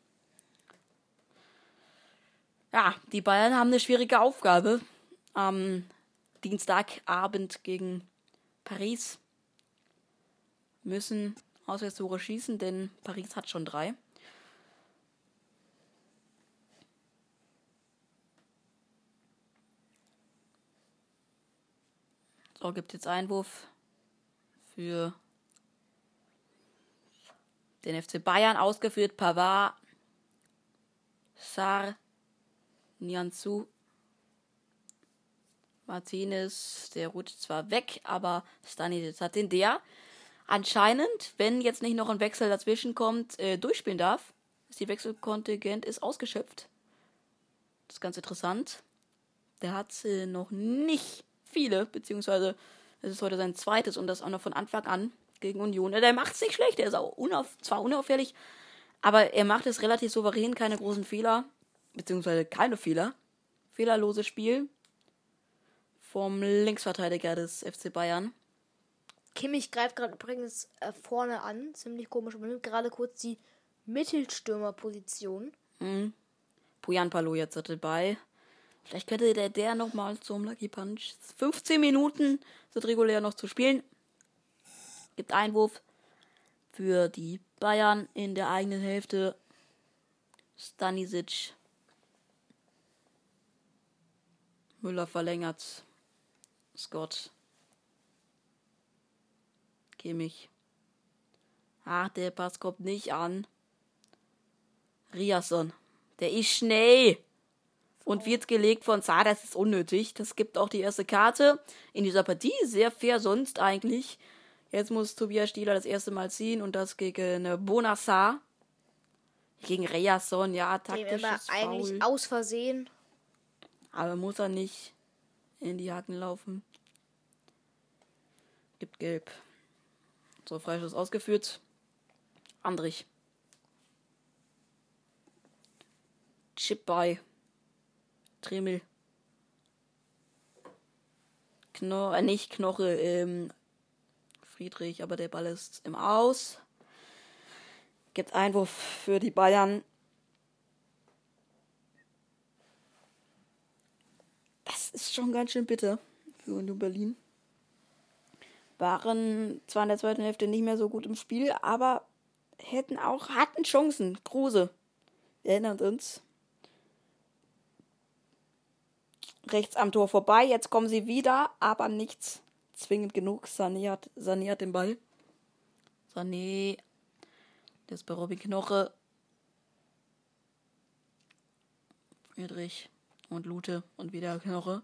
Ja, die Bayern haben eine schwierige Aufgabe. Am Dienstagabend gegen Paris müssen Auswärtstore schießen, denn Paris hat schon drei. So, gibt jetzt Einwurf für den FC Bayern ausgeführt. Pavard, Sar, Nianzu, Martinez, der rutscht zwar weg, aber Stanisic hat den der anscheinend, wenn jetzt nicht noch ein Wechsel dazwischen kommt, äh, durchspielen darf. Das Wechselkontingent ist ausgeschöpft. Das ist ganz interessant. Der hat äh, noch nicht viele, beziehungsweise es ist heute sein zweites und das auch noch von Anfang an gegen Union. Der macht es nicht schlecht, er ist auch unauf, zwar unauffällig, aber er macht es relativ souverän, keine großen Fehler, beziehungsweise keine Fehler. Fehlerloses Spiel vom Linksverteidiger des FC Bayern. Kimmich greift gerade übrigens äh, vorne an, ziemlich komisch, aber nimmt gerade kurz die Mittelstürmerposition. Mhm. Pujan Palo jetzt dabei. Vielleicht könnte der, der nochmal zum Lucky Punch. 15 Minuten sind regulär noch zu spielen. Gibt Einwurf für die Bayern in der eigenen Hälfte. Stanisic. Müller verlängert. Scott. Kimmich. Ach, der Pass kommt nicht an. Riasson. Der ist schnell und wird gelegt von Saar. Das ist unnötig. Das gibt auch die erste Karte in dieser Partie. Sehr fair sonst eigentlich. Jetzt muss Tobias Stieler das erste Mal ziehen und das gegen Bonassar. Gegen Reason, ja, taktisch. eigentlich aus Versehen. Aber muss er nicht in die Haken laufen. Gibt gelb. So, Freischuss ausgeführt. Andrich. Chip bei. Tremel. Kno äh, nicht Knoche, ähm, Friedrich, aber der Ball ist im Aus. Gibt Einwurf für die Bayern. Ist schon ganz schön bitter für Union Berlin. Waren zwar in der zweiten Hälfte nicht mehr so gut im Spiel, aber hätten auch, hatten Chancen. Große. Wir erinnern uns. rechts am Tor vorbei. Jetzt kommen sie wieder, aber nichts zwingend genug. Sané hat, Sané hat den Ball. Sané. Das ist bei Robin Knoche. Friedrich und Lute und wieder Knoche.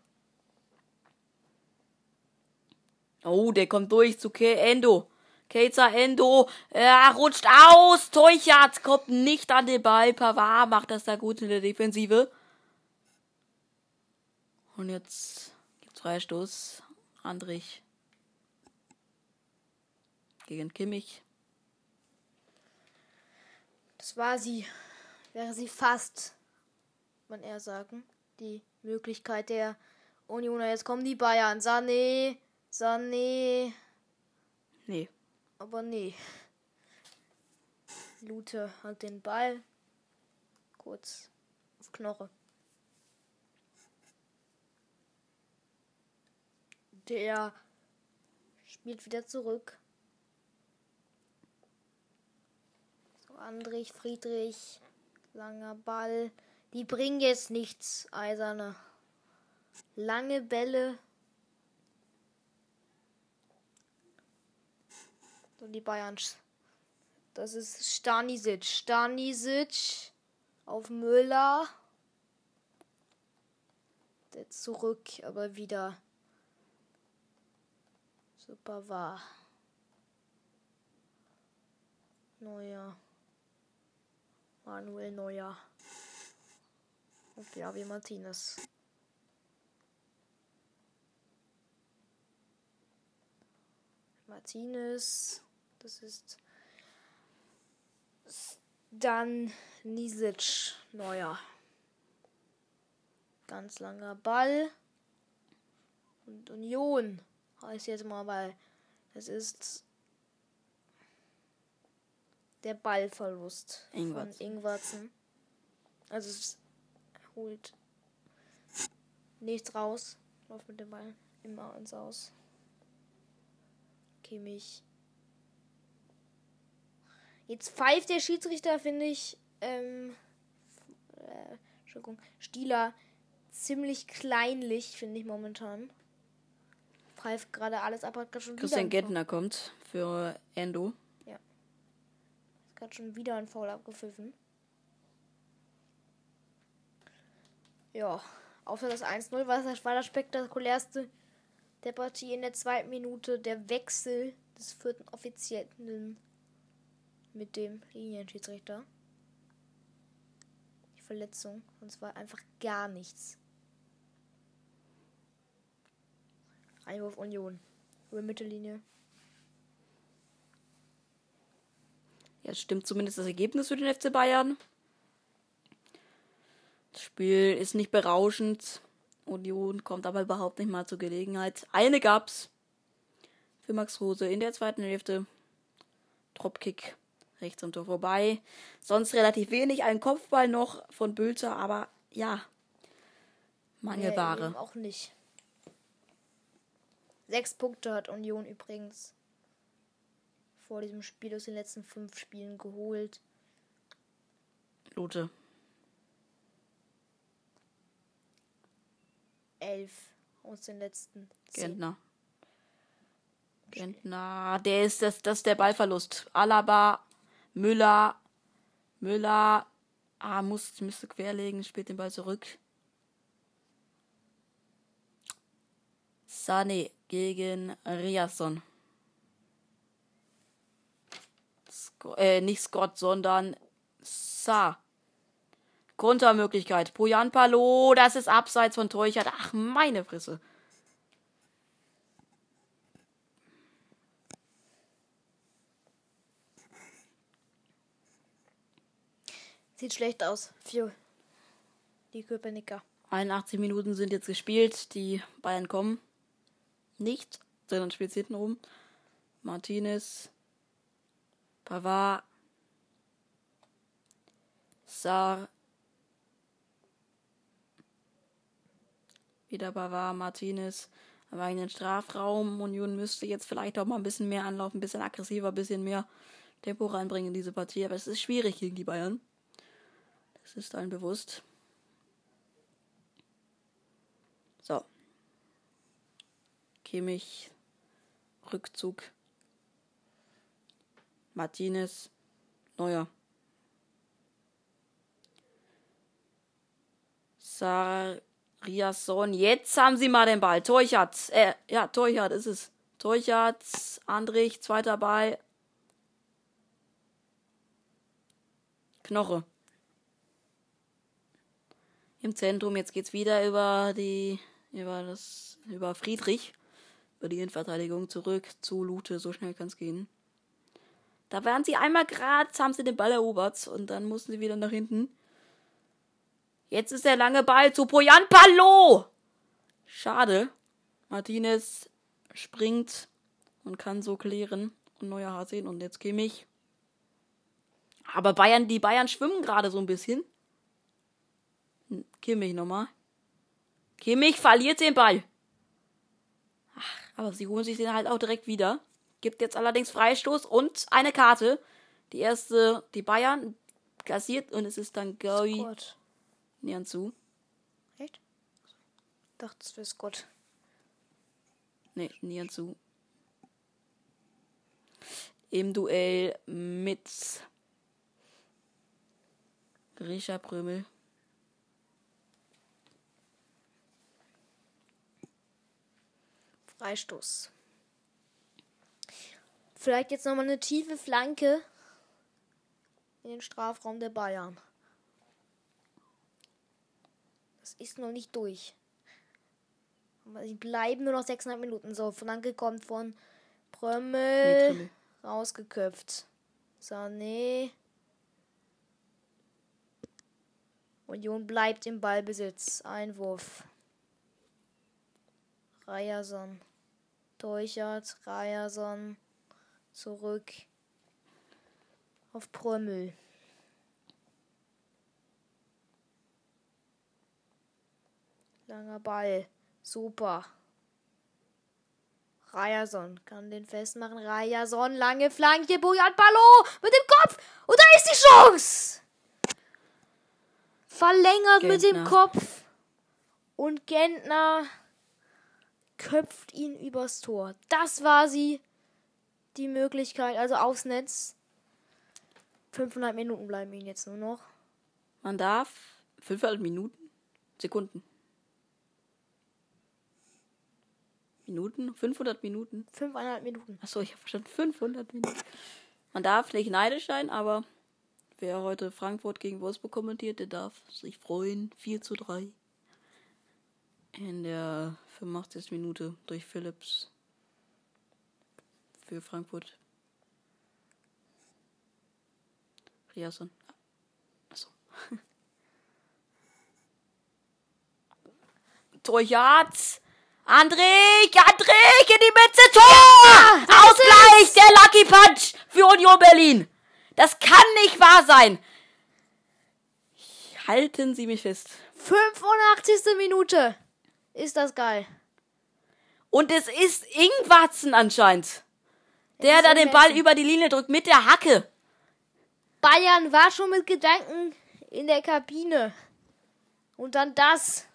Oh, der kommt durch zu Ke Endo. Keizer Endo. Er rutscht aus. Teuchert kommt nicht an den Ball. Pavard macht das da gut in der Defensive. Und jetzt gibt's Freistoß. Andrich gegen Kimmich. Das war sie. Wäre sie fast, man eher sagen, die Möglichkeit der Unioner. Jetzt kommen die Bayern. Sané, Sané. Nee. Aber nee. Lute hat den Ball. Kurz auf Knoche. Der spielt wieder zurück. So, Andrich, Friedrich, langer Ball. Die bringen jetzt nichts, Eiserne. Lange Bälle. Und die Bayerns. Das ist Stanisic. Stanisic auf Müller. Der zurück, aber wieder Super war. Neuer. Manuel Neuer. Und Javi Martinez. Martinez. Das ist dann Nisic. Neuer. Ganz langer Ball. Und Union heißt jetzt mal, weil es ist der Ballverlust Ingwertsen. von Ingwertsen. Also es holt nichts raus, läuft mit dem Ball immer ins Aus. Kimmich. Jetzt pfeift der Schiedsrichter, finde ich, ähm, äh, Entschuldigung, Stieler ziemlich kleinlich, finde ich momentan pfeift gerade alles ab, hat gerade schon Christian wieder. Gentner kommt für Endo. Hat gerade schon wieder ein Foul abgepfiffen. Ja, außer das 1-0 war das, war das spektakulärste der Partie in der zweiten Minute. Der Wechsel des vierten Offiziellen mit dem Linienschiedsrichter. Die Verletzung. Und zwar einfach gar nichts. Einwurf Union. Über Mittellinie. Jetzt stimmt zumindest das Ergebnis für den FC Bayern. Das Spiel ist nicht berauschend. Union kommt aber überhaupt nicht mal zur Gelegenheit. Eine gab's für Max Rose in der zweiten Hälfte. Dropkick rechts am Tor vorbei. Sonst relativ wenig. Ein Kopfball noch von Bülter, aber ja. Mangelware. Nee, auch nicht. Sechs Punkte hat Union übrigens vor diesem Spiel aus den letzten fünf Spielen geholt. Lute. Elf aus den letzten zehn. Gentner. Gentner, der ist das, das ist der Ballverlust. Alaba, Müller, Müller, ah, muss, müsste querlegen, spielt den Ball zurück. Sané gegen Riasson. Sco äh, nicht Scott, sondern Sa. Kontermöglichkeit. Poyan Palo, das ist abseits von Teuchert. Ach, meine Fresse. Sieht schlecht aus für die Köpenicker. 81 Minuten sind jetzt gespielt. Die Bayern kommen nicht, sondern spielt hinten rum. Martinez, Pavard, Sar, wieder Pavard, Martinez am eigenen Strafraum. Union müsste jetzt vielleicht auch mal ein bisschen mehr anlaufen, ein bisschen aggressiver, ein bisschen mehr Tempo reinbringen in diese Partie. Aber es ist schwierig gegen die Bayern. Das ist allen bewusst. So. Kimmich, Rückzug. Martinez, Neuer. Sariason. Jetzt haben sie mal den Ball. Teuchert. Äh, ja, Teuchert ist es. Teuchert. Andrich, zweiter Ball. Knoche. Im Zentrum. Jetzt geht's wieder über die, über das, über Friedrich. Über die Innenverteidigung zurück zu Lute. So schnell kann's gehen. Da waren sie einmal gerade, haben sie den Ball erobert und dann mussten sie wieder nach hinten. Jetzt ist der lange Ball zu Poyan Palo. Schade. Martinez springt und kann so klären. Und neuer Hasen und jetzt Kimmich. Aber Bayern, die Bayern schwimmen gerade so ein bisschen. Kimmich nochmal. Kimmich verliert den Ball. Ach, aber sie holen sich den halt auch direkt wieder. Gibt jetzt allerdings Freistoß und eine Karte. Die erste, die Bayern kassiert und es ist dann Goy Scott. Nianzu. Echt? Dachte, es wäre Scott. Nee, Nianzu. Im Duell mit Grisha Prömel. Freistoß. Vielleicht jetzt nochmal eine tiefe Flanke in den Strafraum der Bayern. Das ist noch nicht durch. Aber sie bleiben nur noch 6,5 Minuten. So, Flanke kommt von Nee, Prömmel. Prömel. Rausgeköpft. Sané. Union bleibt im Ballbesitz. Einwurf. Ryerson. Teuchert. Ryerson. Zurück. Auf Prömmel. Langer Ball. Super. Ryerson kann den festmachen. Ryerson, lange Flanke. Bojan Ballon mit dem Kopf. Und da ist die Chance. Verlängert mit dem Gentner. Kopf. Und Gentner köpft ihn übers Tor. Das war sie. Die Möglichkeit, also aufs Netz. 500 Minuten bleiben ihnen jetzt nur noch. Man darf 500 Minuten, Sekunden. Minuten? 500 Minuten? 500 Minuten. Achso, ich habe verstanden 500 Minuten. Man darf nicht neidisch sein, aber wer heute Frankfurt gegen Wolfsburg kommentiert, der darf sich freuen. 4 zu 3. In der 85. Minute durch Phillips für Frankfurt. Riasson. Achso. Torjat! Andrik! Andrik in die Mitte! Tor! Ausgleich! Der Lucky Punch für Union Berlin! Das kann nicht wahr sein! Halten Sie mich fest. 85. Minute. Ist das geil. Und es ist Ingwatzen anscheinend. Der da den Ball über die Linie drückt mit der Hacke. Bayern war schon mit Gedanken in der Kabine. Und dann das.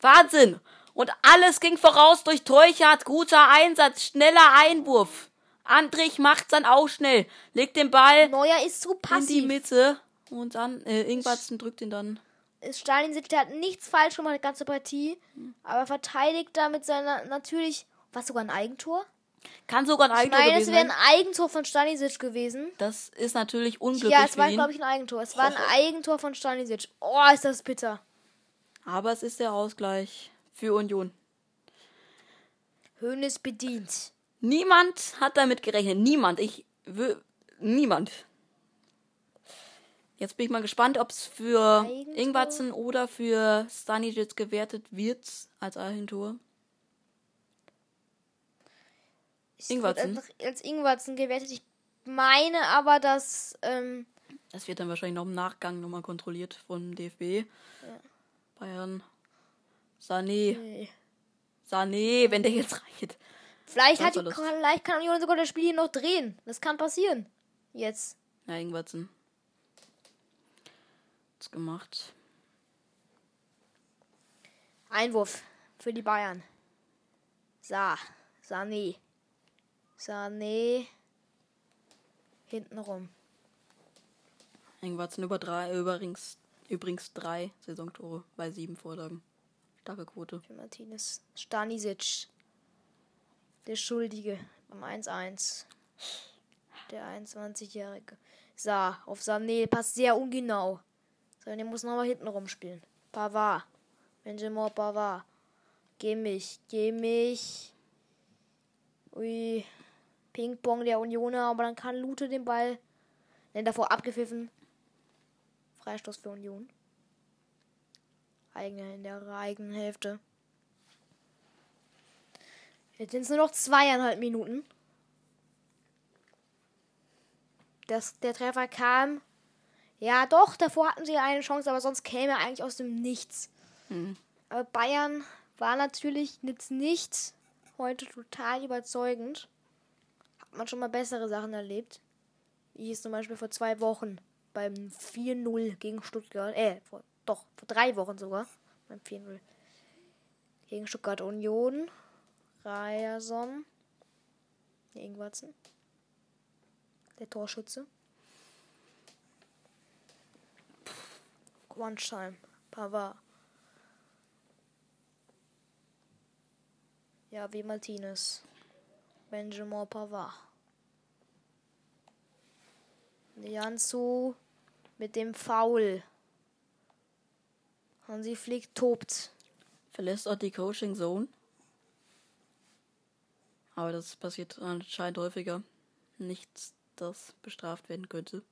Wahnsinn. Und alles ging voraus durch Teuchert. Guter Einsatz, schneller Einwurf. Andrich macht dann auch schnell. Legt den Ball Neuer ist zu in die passiv. Mitte. Und dann, äh, Ingwatzen drückt ihn dann. Stalin der hat nichts falsch gemacht, die ganze Partie. Aber verteidigt da mit seiner natürlich. Was sogar ein Eigentor? Kann sogar ein Eigentor Nein, es wäre ein sein. Eigentor von Stanisic gewesen. Das ist natürlich unglücklich Ja, es war, glaube ich, ein Eigentor. Es war ein Eigentor von Stanisic. Oh, ist das bitter. Aber es ist der Ausgleich für Union. Hönes bedient. Niemand hat damit gerechnet. Niemand. Ich wö- niemand. Jetzt bin ich mal gespannt, ob es für Eigentor? Ingwatzen oder für Stanisic gewertet wird als Eigentor. Einfach als Ingwertsen gewertet. Ich meine aber, dass. Ähm, Das wird dann wahrscheinlich noch im Nachgang nochmal kontrolliert vom DFB. Bayern. Sané. nee. Sané, wenn der jetzt reicht. Vielleicht, hat die, vielleicht kann Union sogar das Spiel hier noch drehen. Das kann passieren. Jetzt. Ja, Ingwatzen. Hat's gemacht. Einwurf für die Bayern. Sa. Sané. Sané. Hintenrum. Ingwatzen über drei, über rings Übrigens drei Saisontore bei sieben Vorlagen. Starke Quote. Für Martinez. Stanisic. Der Schuldige beim 1-1. Der 21-Jährige. Sa, auf Sané passt sehr ungenau. Sané muss nochmal hinten rumspielen. Pavard. Benjamin Pavard. Geh mich, geh mich. Ui. Ping-Pong der Unioner, aber dann kann Lute den Ball. Ne, davor abgepfiffen. Freistoß für Union. Eigene in der eigenen Hälfte. Jetzt sind es nur noch zweieinhalb Minuten. Das, der Treffer kam. Ja, doch, davor hatten sie eine Chance, aber sonst käme er eigentlich aus dem Nichts. Mhm. Aber Bayern war natürlich jetzt nicht heute total überzeugend. Hat man schon mal bessere Sachen erlebt. Wie es zum Beispiel vor zwei Wochen beim 4-0 gegen Stuttgart. Äh, vor, doch, vor drei Wochen sogar. Beim 4-0. Gegen Stuttgart Union. Ryerson. Ingwertsen. Der Torschütze. Quanschein. Pavard. Ja, wie Martinez. Benjamin Pavard. Jansu mit dem Foul. Hansi Flick tobt. Verlässt auch die Coaching Zone. Aber das passiert anscheinend häufiger. Nichts, das bestraft werden könnte.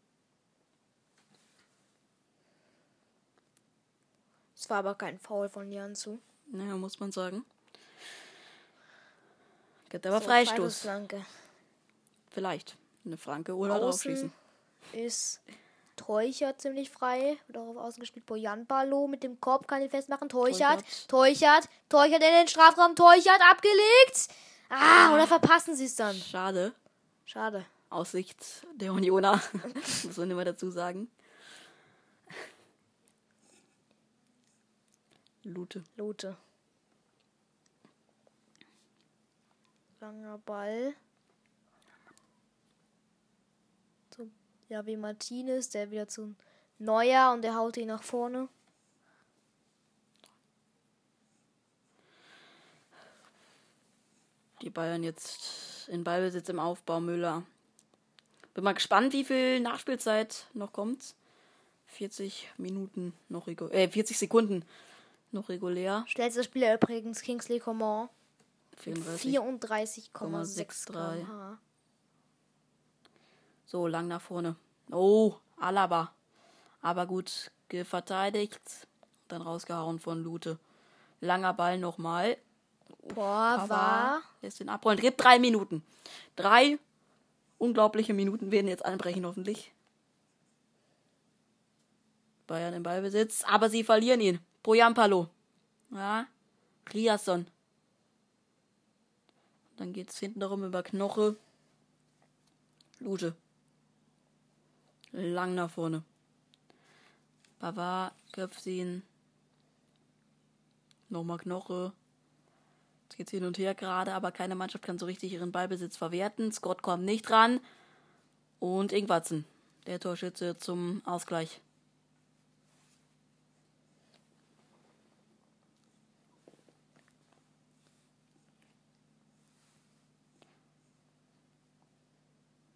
Es war aber kein Foul von Jansu. Naja, muss man sagen. Gibt aber So, Freistoß. Vielleicht. Eine Flanke oder Außen draufschießen. ist Teuchert ziemlich frei. Wird auch auf Außen gespielt. Bojan Balo mit dem Korb kann ihn festmachen. Teuchert. Teuchert. Teuchert in den Strafraum. Teuchert abgelegt. Ah, oder verpassen sie es dann. Schade. Schade. Aus Sicht der Unioner. muss man immer dazu sagen. Lute. Lute. Langer Ball. Zu Javi Martinez, der wieder zu Neuer und der haut ihn nach vorne. Die Bayern jetzt in Ballbesitz im Aufbau. Müller. Bin mal gespannt, wie viel Nachspielzeit noch kommt. 40 Minuten noch regulär. Äh, 40 Sekunden noch regulär. Schnellster Spieler übrigens Kingsley Coman. 34. 34,63 0,63. So, lang nach vorne. Oh, Alaba. Aber gut verteidigt. Dann rausgehauen von Lute. Langer Ball nochmal. Boah, war. Lässt den abrollen. Gibt drei Minuten. Drei unglaubliche Minuten werden jetzt anbrechen, hoffentlich. Bayern im Ballbesitz. Aber sie verlieren ihn. Poyampalo. Ja. Riasson. Dann geht's hinten darum über Knoche. Lute. Lang nach vorne. Pavard, köpft ihn. Nochmal Knoche. Jetzt geht's hin und her gerade, aber keine Mannschaft kann so richtig ihren Ballbesitz verwerten. Scott kommt nicht ran. Und Ingwatzen, der Torschütze zum Ausgleich.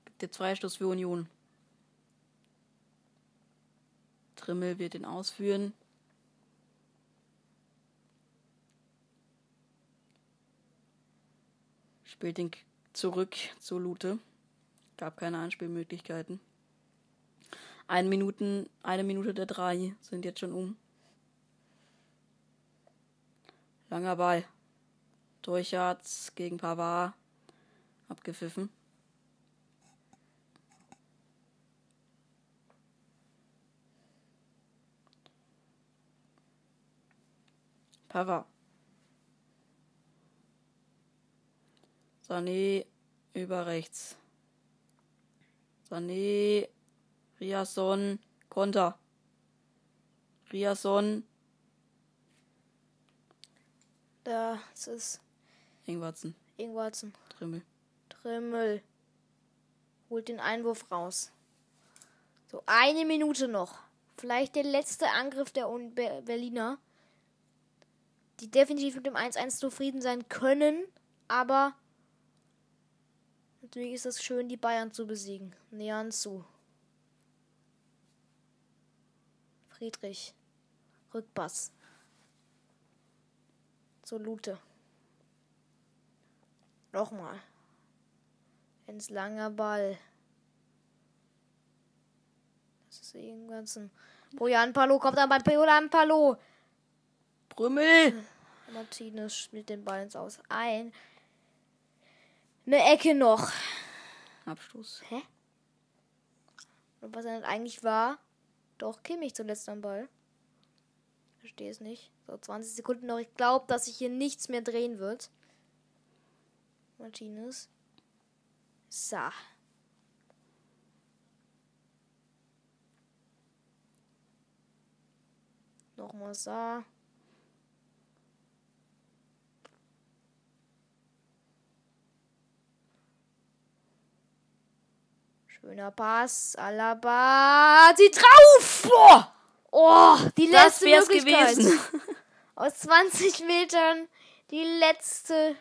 Gibt jetzt Freistoß für Union. Trimmel wird ihn ausführen. Spielt ihn zurück zu Lute. Gab keine Anspielmöglichkeiten. Eine, Minuten, eine Minute der drei sind jetzt schon um. Langer Ball. Durcharz gegen Pavard. Abgepfiffen. Pavard. Sané über rechts. Sané, Riasson, Konter. Riasson, Das ist Ingwatzen, Ingwarzen. Trimmel. Trimmel. Holt den Einwurf raus. So, eine Minute noch. vielleicht der letzte Angriff der Un Be Berliner, die definitiv mit dem 1-1 zufrieden sein können, aber natürlich ist es schön, die Bayern zu besiegen. Nähern zu. Friedrich. Rückpass. Zur Lute. Nochmal. Ins langer Ball. Das ist irgendwas. Bojan Palo kommt dann bei Bojan Palo. Brümmel! Martinez spielt den Ball ins Aus. Ein. Eine Ecke noch. Abstoß. Hä? Und was dann eigentlich war? Doch Kimmich zuletzt am Ball. Verstehe es nicht. So, 20 Sekunden noch. Ich glaube, dass sich hier nichts mehr drehen wird. Martinez. So. Nochmal so. Schöner Pass. Alaba. Sie drauf! Boah! Oh, die Das letzte wär's Möglichkeit. gewesen. Aus 20 Metern die letzte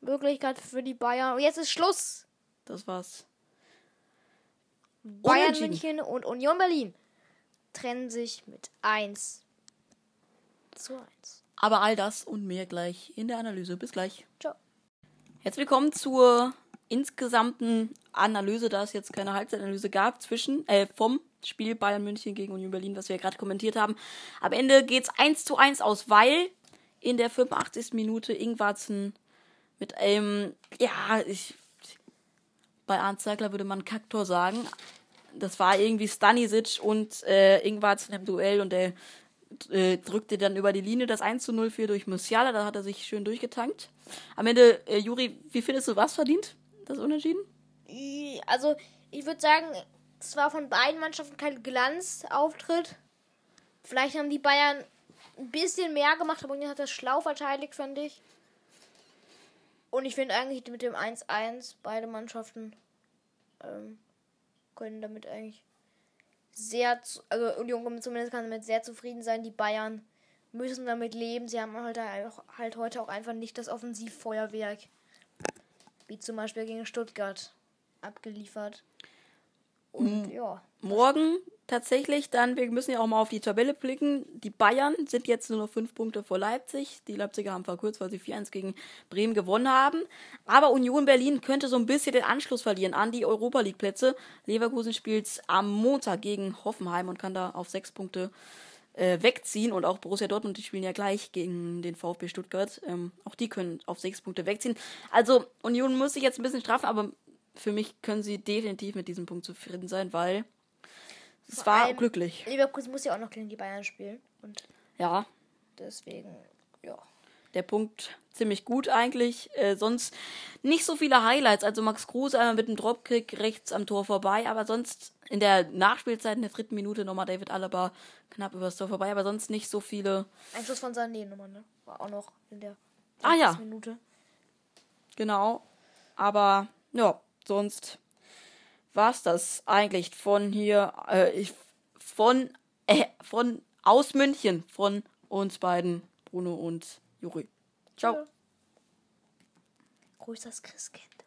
Möglichkeit für die Bayern. Und jetzt ist Schluss. Das war's. Bayern. München und Union Berlin trennen sich mit 1 zu 1. Aber all das und mehr gleich in der Analyse. Bis gleich. Ciao. Herzlich willkommen zur insgesamten Analyse, da es jetzt keine Halbzeitanalyse gab zwischen äh, vom Spiel Bayern München gegen Union Berlin, was wir ja gerade kommentiert haben. Am Ende geht's 1 zu 1 aus, weil in der 85. Minute Ingwarzen mit einem, ja, ich, bei Arndt Zeigler würde man Kaktor sagen. Das war irgendwie Stanisic und äh, Ingwarzen im Duell und der äh, drückte dann über die Linie das 1 zu 0 für durch Musiala. Da hat er sich schön durchgetankt. Am Ende, äh, Juri, wie findest du, was verdient? Das Unentschieden? Also, ich würde sagen, es war von beiden Mannschaften kein Glanzauftritt. Vielleicht haben die Bayern ein bisschen mehr gemacht, aber Union hat das schlau verteidigt, fand ich. Und ich finde eigentlich mit dem 1-1 beide Mannschaften ähm, können damit eigentlich sehr, also Union zumindest kann damit sehr zufrieden sein. Die Bayern müssen damit leben. Sie haben halt, halt heute auch einfach nicht das Offensivfeuerwerk, wie zum Beispiel gegen Stuttgart, abgeliefert. Und ja, Morgen tatsächlich dann, wir müssen ja auch mal auf die Tabelle blicken. Die Bayern sind jetzt nur noch fünf Punkte vor Leipzig. Die Leipziger haben verkürzt, weil sie 4-1 gegen Bremen gewonnen haben. Aber Union Berlin könnte so ein bisschen den Anschluss verlieren an die Europa League Plätze. Leverkusen spielt am Montag gegen Hoffenheim und kann da auf sechs Punkte äh, wegziehen. Und auch Borussia Dortmund, die spielen ja gleich gegen den VfB Stuttgart. Ähm, auch die können auf sechs Punkte wegziehen. Also Union muss sich jetzt ein bisschen straffen, aber für mich können sie definitiv mit diesem Punkt zufrieden sein, weil es Vor war glücklich. Leverkusen muss ja auch noch gegen die Bayern spielen. Und Ja, deswegen. Der Punkt ziemlich gut eigentlich. Äh, sonst nicht so viele Highlights. Also Max Kruse einmal mit dem Dropkick rechts am Tor vorbei, aber sonst in der Nachspielzeit in der dritten Minute nochmal David Alaba knapp übers Tor vorbei, aber sonst nicht so viele. Ein Schuss von Sané nochmal, ne? War auch noch in der Ah, ja. 60. Minute. Genau. Aber ja, sonst war's das eigentlich von hier, äh, ich, von, äh, von aus München, von uns beiden, Bruno und Juri. Ciao. Grüß das Christkind.